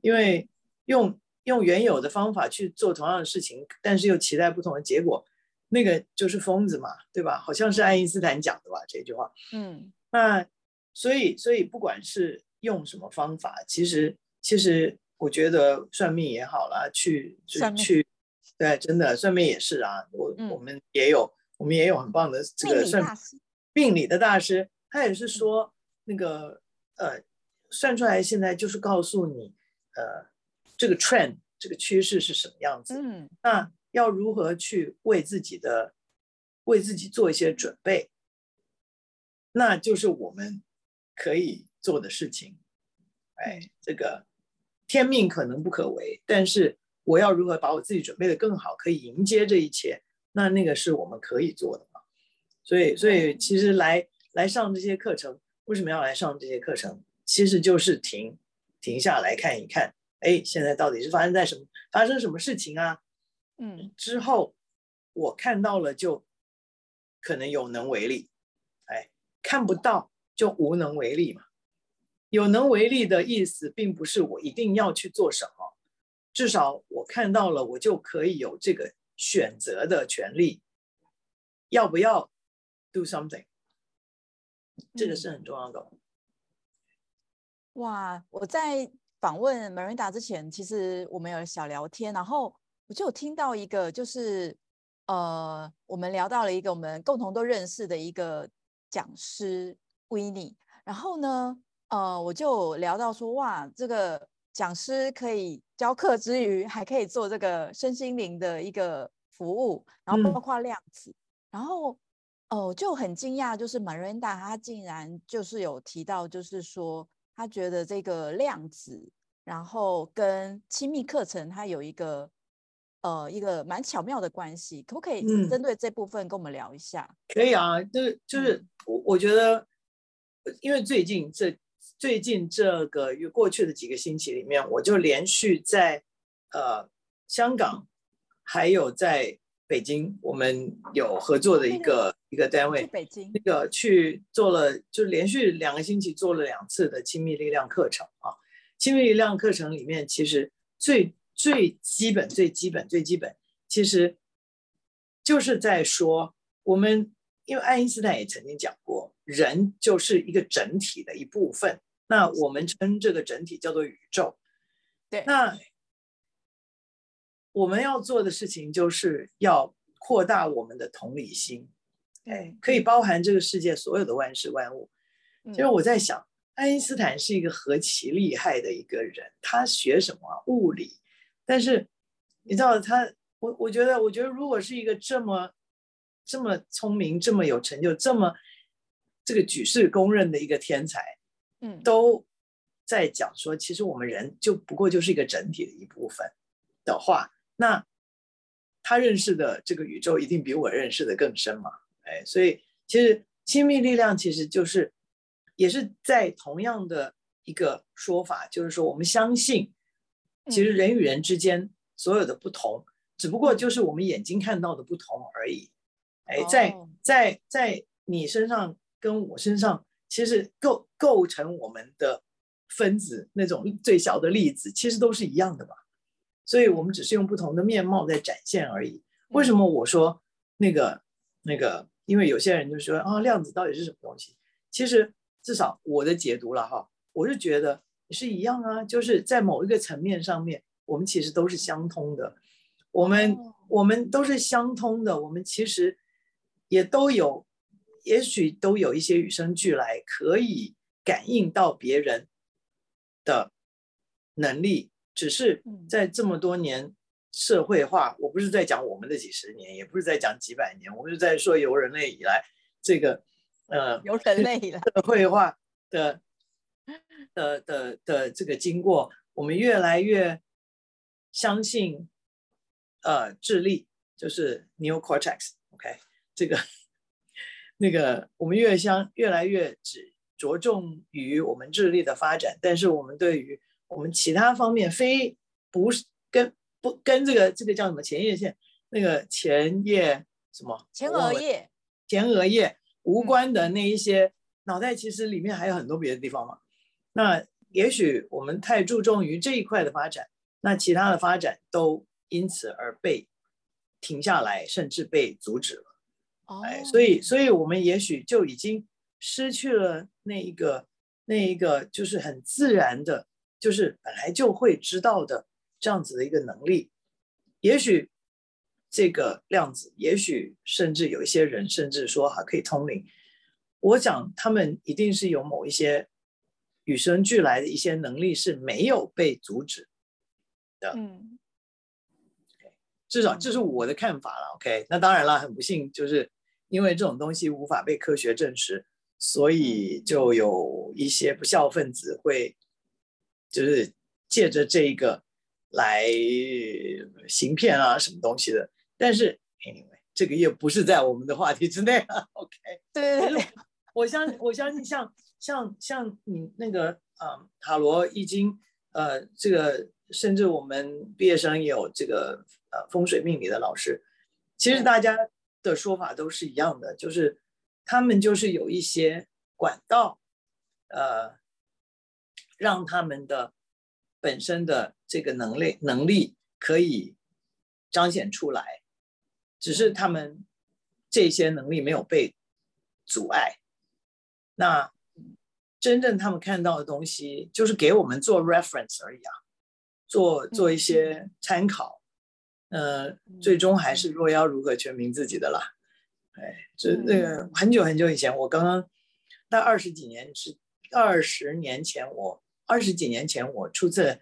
因为用用原有的方法去做同样的事情，但是又期待不同的结果。那个就是疯子嘛，对吧？好像是爱因斯坦讲的吧，这句话。嗯，那所以所以不管是用什么方法，其实其实我觉得算命也好啦，去去去，对，真的算命也是啊。我、嗯、我们也有我们也有很棒的这个算病理的大师，他也是说那个呃算出来现在就是告诉你呃这个 trend 这个趋势是什么样子。嗯，那。要如何去为自己的为自己做一些准备，那就是我们可以做的事情。哎，这个天命可能不可违，但是我要如何把我自己准备的更好，可以迎接这一切，那那个是我们可以做的嘛。所以，所以其实来来上这些课程，为什么要来上这些课程？其实就是停停下来看一看，哎，现在到底是发生在什么发生什么事情啊？嗯，之后我看到了就可能有能为力，哎，看不到就无能为力嘛。有能为力的意思，并不是我一定要去做什么，至少我看到了，我就可以有这个选择的权利，要不要 do something，这个是很重要的。嗯。哇，我在访问 Marinda 之前，其实我们有小聊天，然后。我就有听到一个，就是呃，我们聊到了一个我们共同都认识的一个讲师 Winnie，然后呢，呃，我就聊到说，哇，这个讲师可以教课之余，还可以做这个身心灵的一个服务，然后包括量子，嗯、然后哦、呃，就很惊讶，就是 Maranda 她竟然就是有提到，就是说她觉得这个量子，然后跟亲密课程它有一个。呃，一个蛮巧妙的关系，可不可以针对这部分跟我们聊一下？嗯、可以啊，就是就是我我觉得，因为最近这最近这个月过去的几个星期里面，我就连续在呃香港还有在北京，我们有合作的一个一个单位，北京那个去做了，就连续两个星期做了两次的亲密力量课程啊。亲密力量课程里面，其实最最基本、最基本、最基本，其实就是在说，我们因为爱因斯坦也曾经讲过，人就是一个整体的一部分。那我们称这个整体叫做宇宙。对。那我们要做的事情就是要扩大我们的同理心，对，可以包含这个世界所有的万事万物。其实我在想，爱因斯坦是一个何其厉害的一个人，他学什么物理，但是你知道他，我我觉得，我觉得如果是一个这么这么聪明、这么有成就、这么这个举世公认的一个天才，嗯，都在讲说，其实我们人就不过就是一个整体的一部分的话，那他认识的这个宇宙一定比我认识的更深嘛？哎，所以其实亲密力量其实就是。也是在同样的一个说法，就是说我们相信，其实人与人之间所有的不同，只不过就是我们眼睛看到的不同而已。哎，在在在你身上跟我身上，其实构构成我们的分子那种最小的粒子，其实都是一样的嘛。所以我们只是用不同的面貌在展现而已。为什么我说那个那个？因为有些人就说啊，量子到底是什么东西？其实。至少我的解读了哈，我是觉得是一样啊，就是在某一个层面上面，我们其实都是相通的，我们我们都是相通的，我们其实也都有，也许都有一些与生俱来可以感应到别人的能力，只是在这么多年社会化，我不是在讲我们的几十年，也不是在讲几百年，我是在说由人类以来这个。呃，由人类了社会化的的的的这个经过，我们越来越相信，呃，智力就是 neocortex，OK，这个那个我们越相越来越只着重于我们智力的发展，但是我们对于我们其他方面非不是跟不跟这个这个叫什么前叶线那个前叶什么前额叶前额叶。无关的那一些脑袋，其实里面还有很多别的地方嘛。那也许我们太注重于这一块的发展，那其他的发展都因此而被停下来，甚至被阻止了。哦，哎，所以，所以我们也许就已经失去了那一个那一个就是很自然的，就是本来就会知道的这样子的一个能力，也许。这个量子，也许甚至有一些人甚至说还可以通灵。我想他们一定是有某一些与生俱来的一些能力是没有被阻止的。嗯，至少这是我的看法了。OK，那当然了，很不幸就是因为这种东西无法被科学证实，所以就有一些不孝分子会就是借着这个来行骗啊，什么东西的。但是，anyway，这个又不是在我们的话题之内了。OK，对对对，我相，我相信像像像你那个呃塔罗易经，呃，这个甚至我们毕业生也有这个呃风水命理的老师，其实大家的说法都是一样的，就是他们就是有一些管道，呃，让他们的本身的这个能力能力可以彰显出来。只是他们这些能力没有被阻碍，那真正他们看到的东西，就是给我们做 reference 而已啊，做做一些参考，呃，最终还是若要如何全凭自己的啦。哎，这那个很久很久以前，我刚刚在二十几年是二十年前，我二十几年前我初次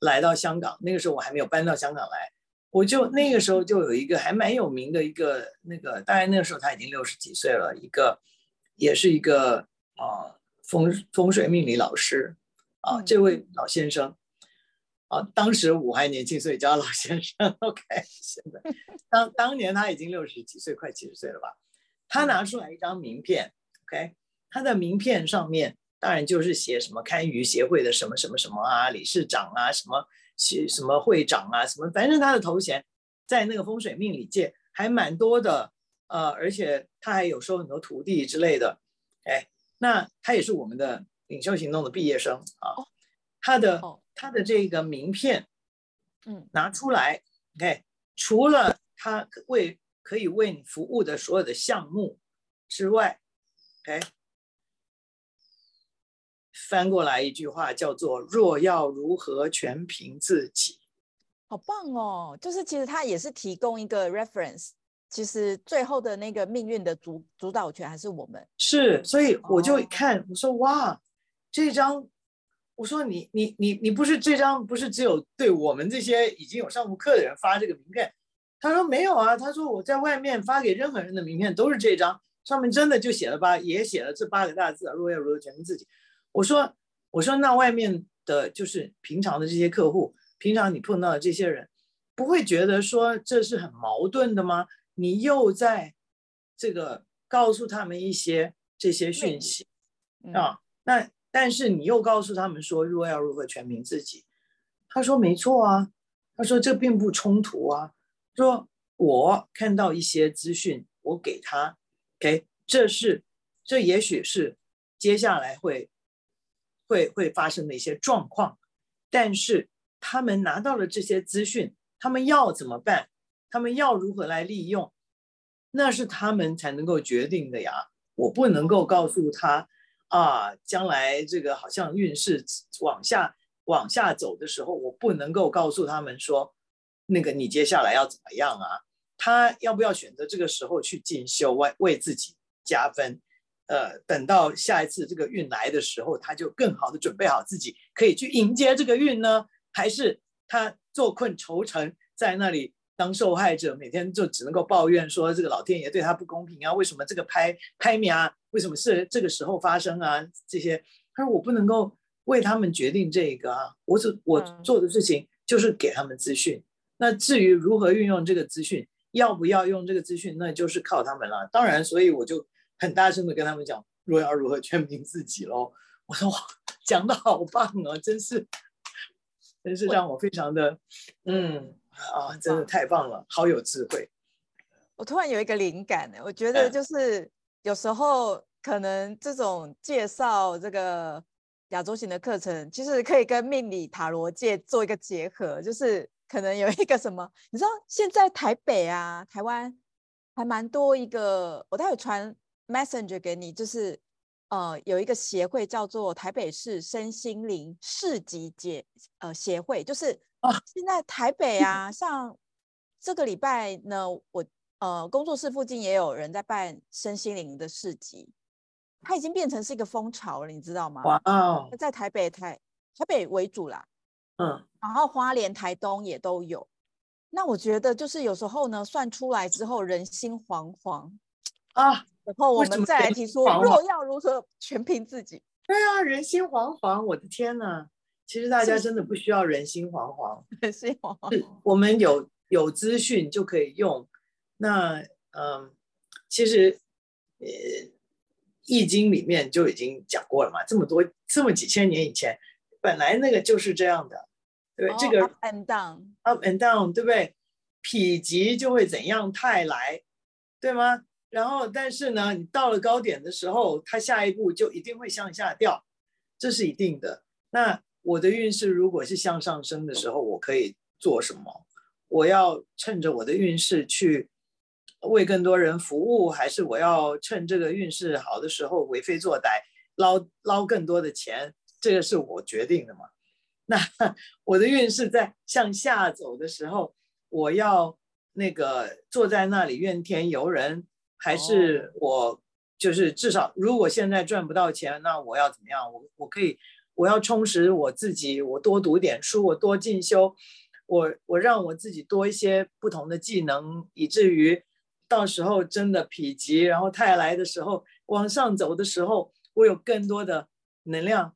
来到香港，那个时候我还没有搬到香港来。我就那个时候就有一个还蛮有名的一个那个，当然那个时候他已经六十几岁了，一个也是一个啊风风水命理老师啊，这位老先生啊，当时我还年轻，所以叫老先生。OK，现在 当当年他已经六十几岁，快七十岁了吧？他拿出来一张名片，OK，他的名片上面当然就是写什么堪舆协会的什么什么什么啊，理事长啊什么。写什么会长啊，什么，反正他的头衔在那个风水命理界还蛮多的，呃，而且他还有收很多徒弟之类的，哎，那他也是我们的领袖行动的毕业生啊，他的他的这个名片，嗯，拿出来，OK，除了他为可以为你服务的所有的项目之外，OK。翻过来一句话叫做“若要如何全凭自己”，好棒哦！就是其实他也是提供一个 reference，其实最后的那个命运的主主导权还是我们。是，所以我就看、哦、我说哇，这张，我说你你你你不是这张不是只有对我们这些已经有上过课的人发这个名片？他说没有啊，他说我在外面发给任何人的名片都是这张，上面真的就写了八，也写了这八个大字啊，若要如何全凭自己。我说我说那外面的就是平常的这些客户，平常你碰到的这些人，不会觉得说这是很矛盾的吗？你又在这个告诉他们一些这些讯息啊，那。但是你又告诉他们说，若要如何全凭自己，他说没错啊，他说这并不冲突啊，说我看到一些资讯，我给他，OK，这是这也许是接下来会会会发生的一些状况，但是他们拿到了这些资讯，他们要怎么办？他们要如何来利用？那是他们才能够决定的呀，我不能够告诉他。啊，将来这个好像运势往下往下走的时候，我不能够告诉他们说，那个你接下来要怎么样啊？他要不要选择这个时候去进修，为为自己加分？呃，等到下一次这个运来的时候，他就更好的准备好自己，可以去迎接这个运呢？还是他坐困愁城在那里？当受害者，每天就只能够抱怨说这个老天爷对他不公平啊！为什么这个拍拍面啊？为什么是这个时候发生啊？这些，他说我不能够为他们决定这个啊！我只我做的事情就是给他们资讯。那至于如何运用这个资讯，要不要用这个资讯，那就是靠他们了。当然，所以我就很大声的跟他们讲：若要如何全凭自己喽！我说哇，讲的好棒哦！真是，真是让我非常的嗯。啊，真的太棒了，好有智慧！我突然有一个灵感呢，我觉得就是有时候可能这种介绍这个亚洲型的课程，其实可以跟命理塔罗界做一个结合，就是可能有一个什么，你知道现在台北啊、台湾还蛮多一个，我待会传 Messenger 给你，就是呃有一个协会叫做台北市身心灵市集节呃协会，就是。哦，现在台北啊，像这个礼拜呢，我呃工作室附近也有人在办身心灵的市集，它已经变成是一个风潮了，你知道吗？哇哦，在台北台台北为主啦，嗯，然后花莲、台东也都有。那我觉得就是有时候呢，算出来之后人心惶惶啊，然后我们再来提出若要如何全凭自己。对啊，人心惶惶，我的天呐！其实大家真的不需要人心惶惶，人心惶惶。我们有有资讯就可以用。那嗯，其实呃，《易经》里面就已经讲过了嘛，这么多这么几千年以前，本来那个就是这样的，对不对？哦、这个 up and down，up and down，对不对？否极就会怎样？泰来，对吗？然后，但是呢，你到了高点的时候，它下一步就一定会向下掉，这是一定的。那我的运势如果是向上升的时候，我可以做什么？我要趁着我的运势去为更多人服务，还是我要趁这个运势好的时候为非作歹，捞捞更多的钱？这个是我决定的嘛？那 我的运势在向下走的时候，我要那个坐在那里怨天尤人，还是我就是至少如果现在赚不到钱，那我要怎么样？我我可以。我要充实我自己，我多读点书，我多进修，我我让我自己多一些不同的技能，以至于到时候真的否极，然后泰来的时候，往上走的时候，我有更多的能量，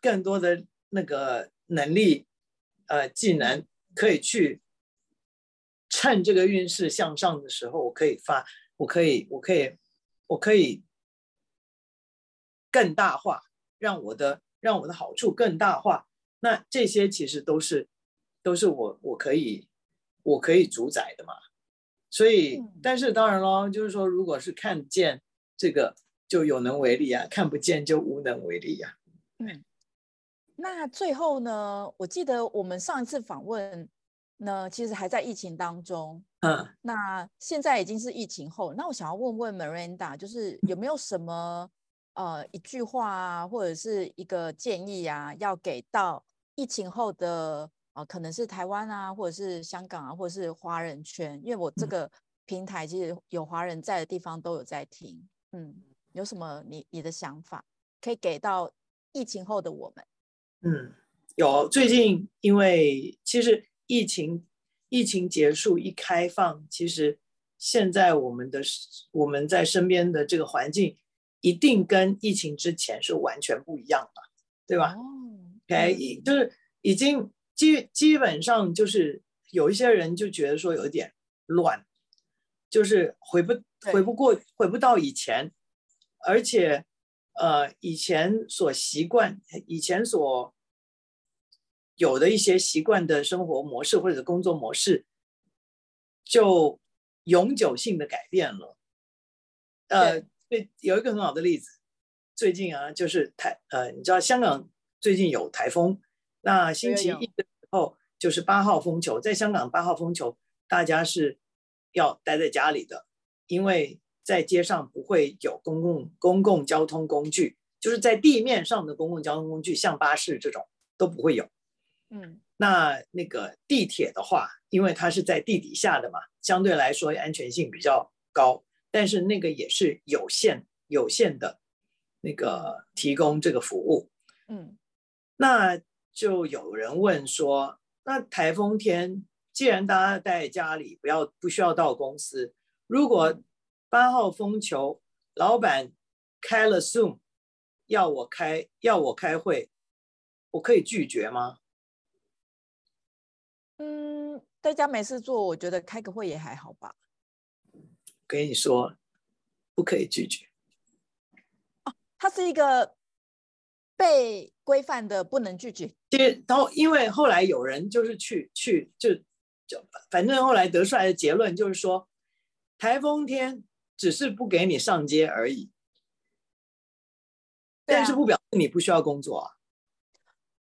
更多的那个能力，呃，技能可以去趁这个运势向上的时候，我可以发，我可以，我可以，我可以更大化，让我的。让我的好处更大化，那这些其实都是，都是我我可以，我可以主宰的嘛。所以，但是当然咯，就是说，如果是看见这个，就有能为力啊；看不见就无能为力呀。嗯。那最后呢？我记得我们上一次访问呢，其实还在疫情当中。嗯。那现在已经是疫情后，那我想要问问 Miranda，就是有没有什么？呃，一句话啊，或者是一个建议啊，要给到疫情后的呃，可能是台湾啊，或者是香港啊，或者是华人圈，因为我这个平台其实有华人在的地方都有在听，嗯，有什么你你的想法可以给到疫情后的我们？嗯，有最近因为其实疫情疫情结束一开放，其实现在我们的我们在身边的这个环境一定跟疫情之前是完全不一样的，对吧？哦，OK，就是已经基基本上就是有一些人就觉得说有点乱，就是回不回不过回不到以前，而且。呃，以前所习惯、以前所有的一些习惯的生活模式或者工作模式，就永久性的改变了。呃，对，有一个很好的例子，最近啊，就是台呃，你知道香港最近有台风，那星期一的时候就是八号风球，在香港八号风球，大家是要待在家里的，因为。在街上不会有公共公共交通工具，就是在地面上的公共交通工具，像巴士这种都不会有。嗯，那那个地铁的话，因为它是在地底下的嘛，相对来说安全性比较高，但是那个也是有限有限的，那个提供这个服务。嗯，那就有人问说，那台风天既然大家待在家里，不要不需要到公司，如果八号风球，老板开了 Zoom，要我开要我开会，我可以拒绝吗？嗯，在家没事做，我觉得开个会也还好吧。跟你说，不可以拒绝。哦，它是一个被规范的，不能拒绝。其实，然后因为后来有人就是去去就就反正后来得出来的结论就是说，台风天。只是不给你上街而已，但是不表示你不需要工作啊。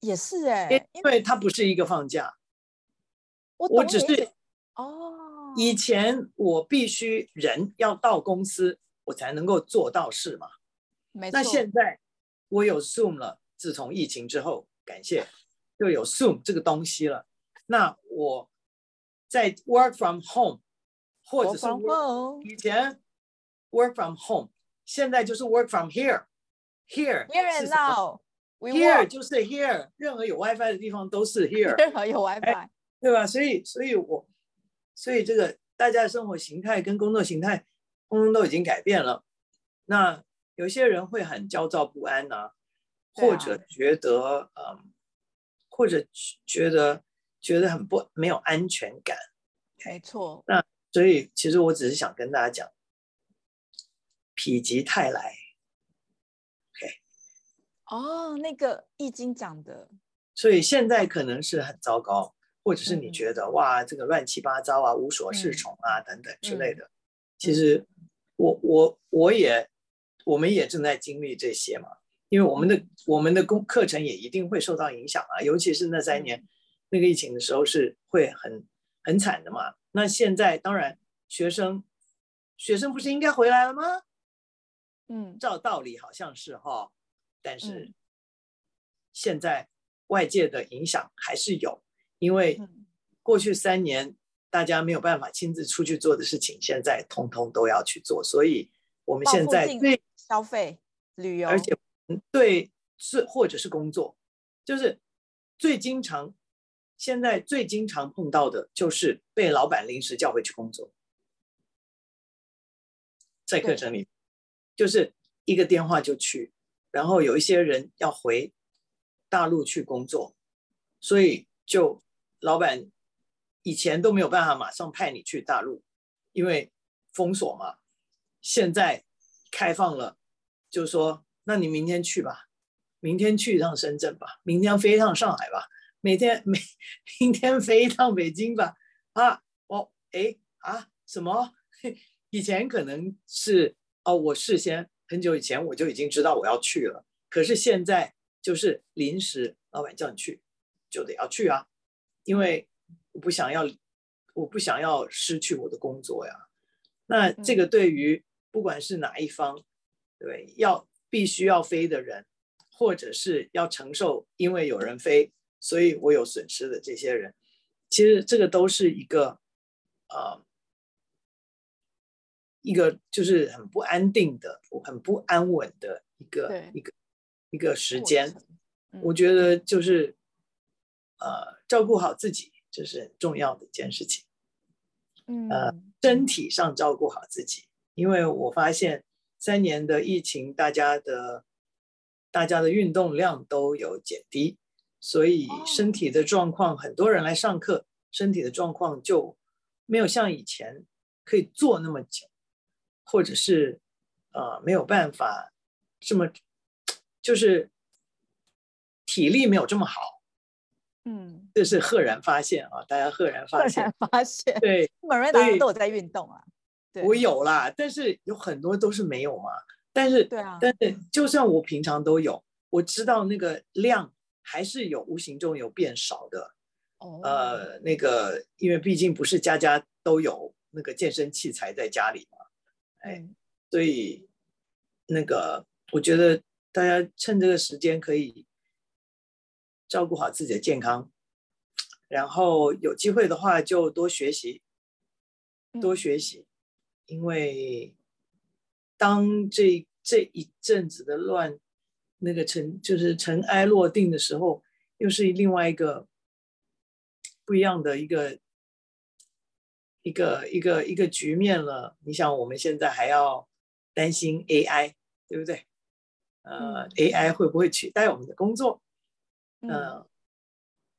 也是哎、欸，因为它不是一个放假。我我只是哦，以前我必须人要到公司，我才能够做到事嘛。没错。那现在我有 Zoom 了，自从疫情之后，感谢就有 Zoom 这个东西了。那我在 Work from Home，或者是以前。Work from home，现在就是 work from here。Here, here and now, here 就是 here，任何有 WiFi 的地方都是 here。任何有 WiFi，对吧？所以，所以我，所以这个大家的生活形态跟工作形态，通通都已经改变了。那有些人会很焦躁不安呐、啊，或者觉得嗯，或者觉得觉得很不没有安全感。没错。那所以，其实我只是想跟大家讲。否极泰来，OK，哦，那个易经讲的，所以现在可能是很糟糕，或者是你觉得、嗯、哇，这个乱七八糟啊，无所适从啊、嗯、等等之类的。其实我我我也我们也正在经历这些嘛，因为我们的我们的工课程也一定会受到影响啊，尤其是那三年、嗯、那个疫情的时候是会很很惨的嘛。那现在当然学生学生不是应该回来了吗？嗯，照道理好像是哈，但是现在外界的影响还是有，因为过去三年大家没有办法亲自出去做的事情，现在通通都要去做，所以我们现在对消费、旅游，而且对是或者是工作，就是最经常现在最经常碰到的就是被老板临时叫回去工作，在课程里。就是一个电话就去，然后有一些人要回大陆去工作，所以就老板以前都没有办法马上派你去大陆，因为封锁嘛。现在开放了，就说那你明天去吧，明天去一趟深圳吧，明天飞一趟上海吧，每天每明天飞一趟北京吧。啊，哦，哎啊，什么？以前可能是。哦，我事先很久以前我就已经知道我要去了，可是现在就是临时老板叫你去，就得要去啊，因为我不想要，我不想要失去我的工作呀。那这个对于不管是哪一方，对，要必须要飞的人，或者是要承受因为有人飞，所以我有损失的这些人，其实这个都是一个，呃。一个就是很不安定的、很不安稳的一个一个一个时间。嗯、我觉得就是呃，照顾好自己，这是很重要的一件事情。嗯，呃，身体上照顾好自己，因为我发现三年的疫情，大家的大家的运动量都有减低，所以身体的状况，很多人来上课，身体的状况就没有像以前可以坐那么久，或者是呃没有办法这么就是体力没有这么好。嗯，这是赫然发现啊！大家赫然发现，赫然发现，对，Miranda 都有在运动啊。对，我有啦，但是有很多都是没有嘛。但是，对啊，但是就算我平常都有，我知道那个量还是有无形中有变少的。哦，呃，那个，因为毕竟不是家家都有那个健身器材在家里嘛，哎，嗯，所以那个，我觉得大家趁这个时间可以。照顾好自己的健康，然后有机会的话就多学习，多学习，因为当这这一阵子的乱，那个尘就是尘埃落定的时候，又是另外一个不一样的一个一个一个一个局面了。你想，我们现在还要担心 AI，对不对？呃，AI 会不会取代我们的工作？嗯、呃，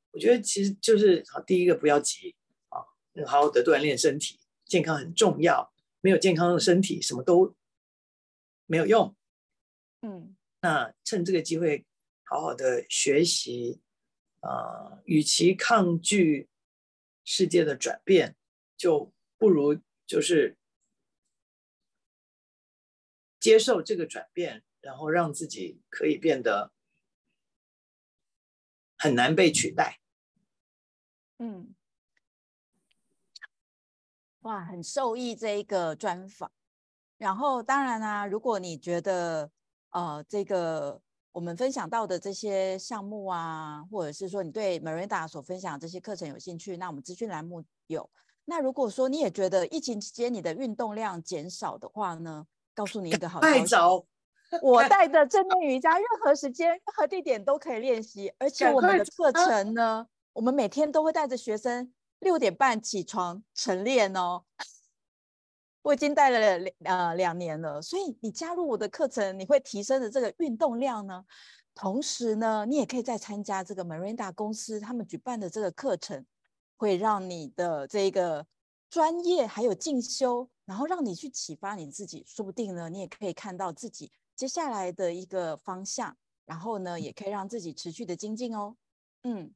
我觉得其实就是好，第一个不要急啊，好好的锻炼身体，健康很重要。没有健康的身体，什么都没有用。嗯，那趁这个机会好好的学习啊、呃，与其抗拒世界的转变，就不如就是接受这个转变，然后让自己可以变得。很难被取代。嗯，哇，很受益这一个专访。然后，当然啦、啊，如果你觉得呃这个我们分享到的这些项目啊，或者是说你对 Miranda 所分享的这些课程有兴趣，那我们资讯栏目有。那如果说你也觉得疫情期间你的运动量减少的话呢，告诉你一个好消息。我带的正念瑜伽，任何时间、任何地点都可以练习，而且我们的课程呢，我们每天都会带着学生六点半起床晨练哦。我已经带了呃两年了，所以你加入我的课程，你会提升的这个运动量呢。同时呢，你也可以再参加这个 Miranda 公司他们举办的这个课程，会让你的这个专业还有进修，然后让你去启发你自己，说不定呢，你也可以看到自己。接下来的一个方向，然后呢，也可以让自己持续的精进哦。嗯，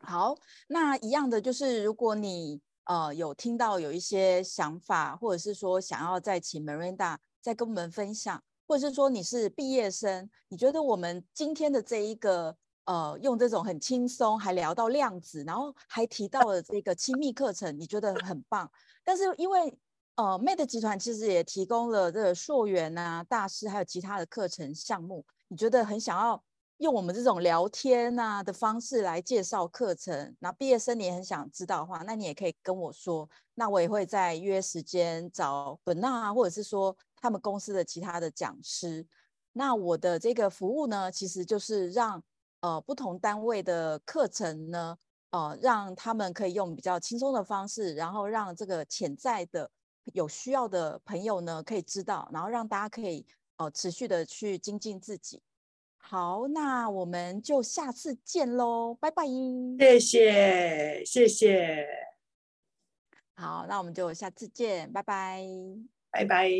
好，那一样的就是，如果你呃有听到有一些想法，或者是说想要再请 Miranda 再跟我们分享，或者是说你是毕业生，你觉得我们今天的这一个呃用这种很轻松，还聊到量子，然后还提到了这个亲密课程，你觉得很棒，但是因为呃，Made 集团其实也提供了这个硕源啊、大师还有其他的课程项目。你觉得很想要用我们这种聊天啊的方式来介绍课程，那毕业生你也很想知道的话，那你也可以跟我说，那我也会再约时间找本娜，或者是说他们公司的其他的讲师。那我的这个服务呢，其实就是让呃不同单位的课程呢，呃让他们可以用比较轻松的方式，然后让这个潜在的。有需要的朋友呢可以知道然后让大家可以哦持续的去精进自己。好那我们就下次见喽拜拜。谢谢谢谢。好那我们就下次见拜拜。拜拜。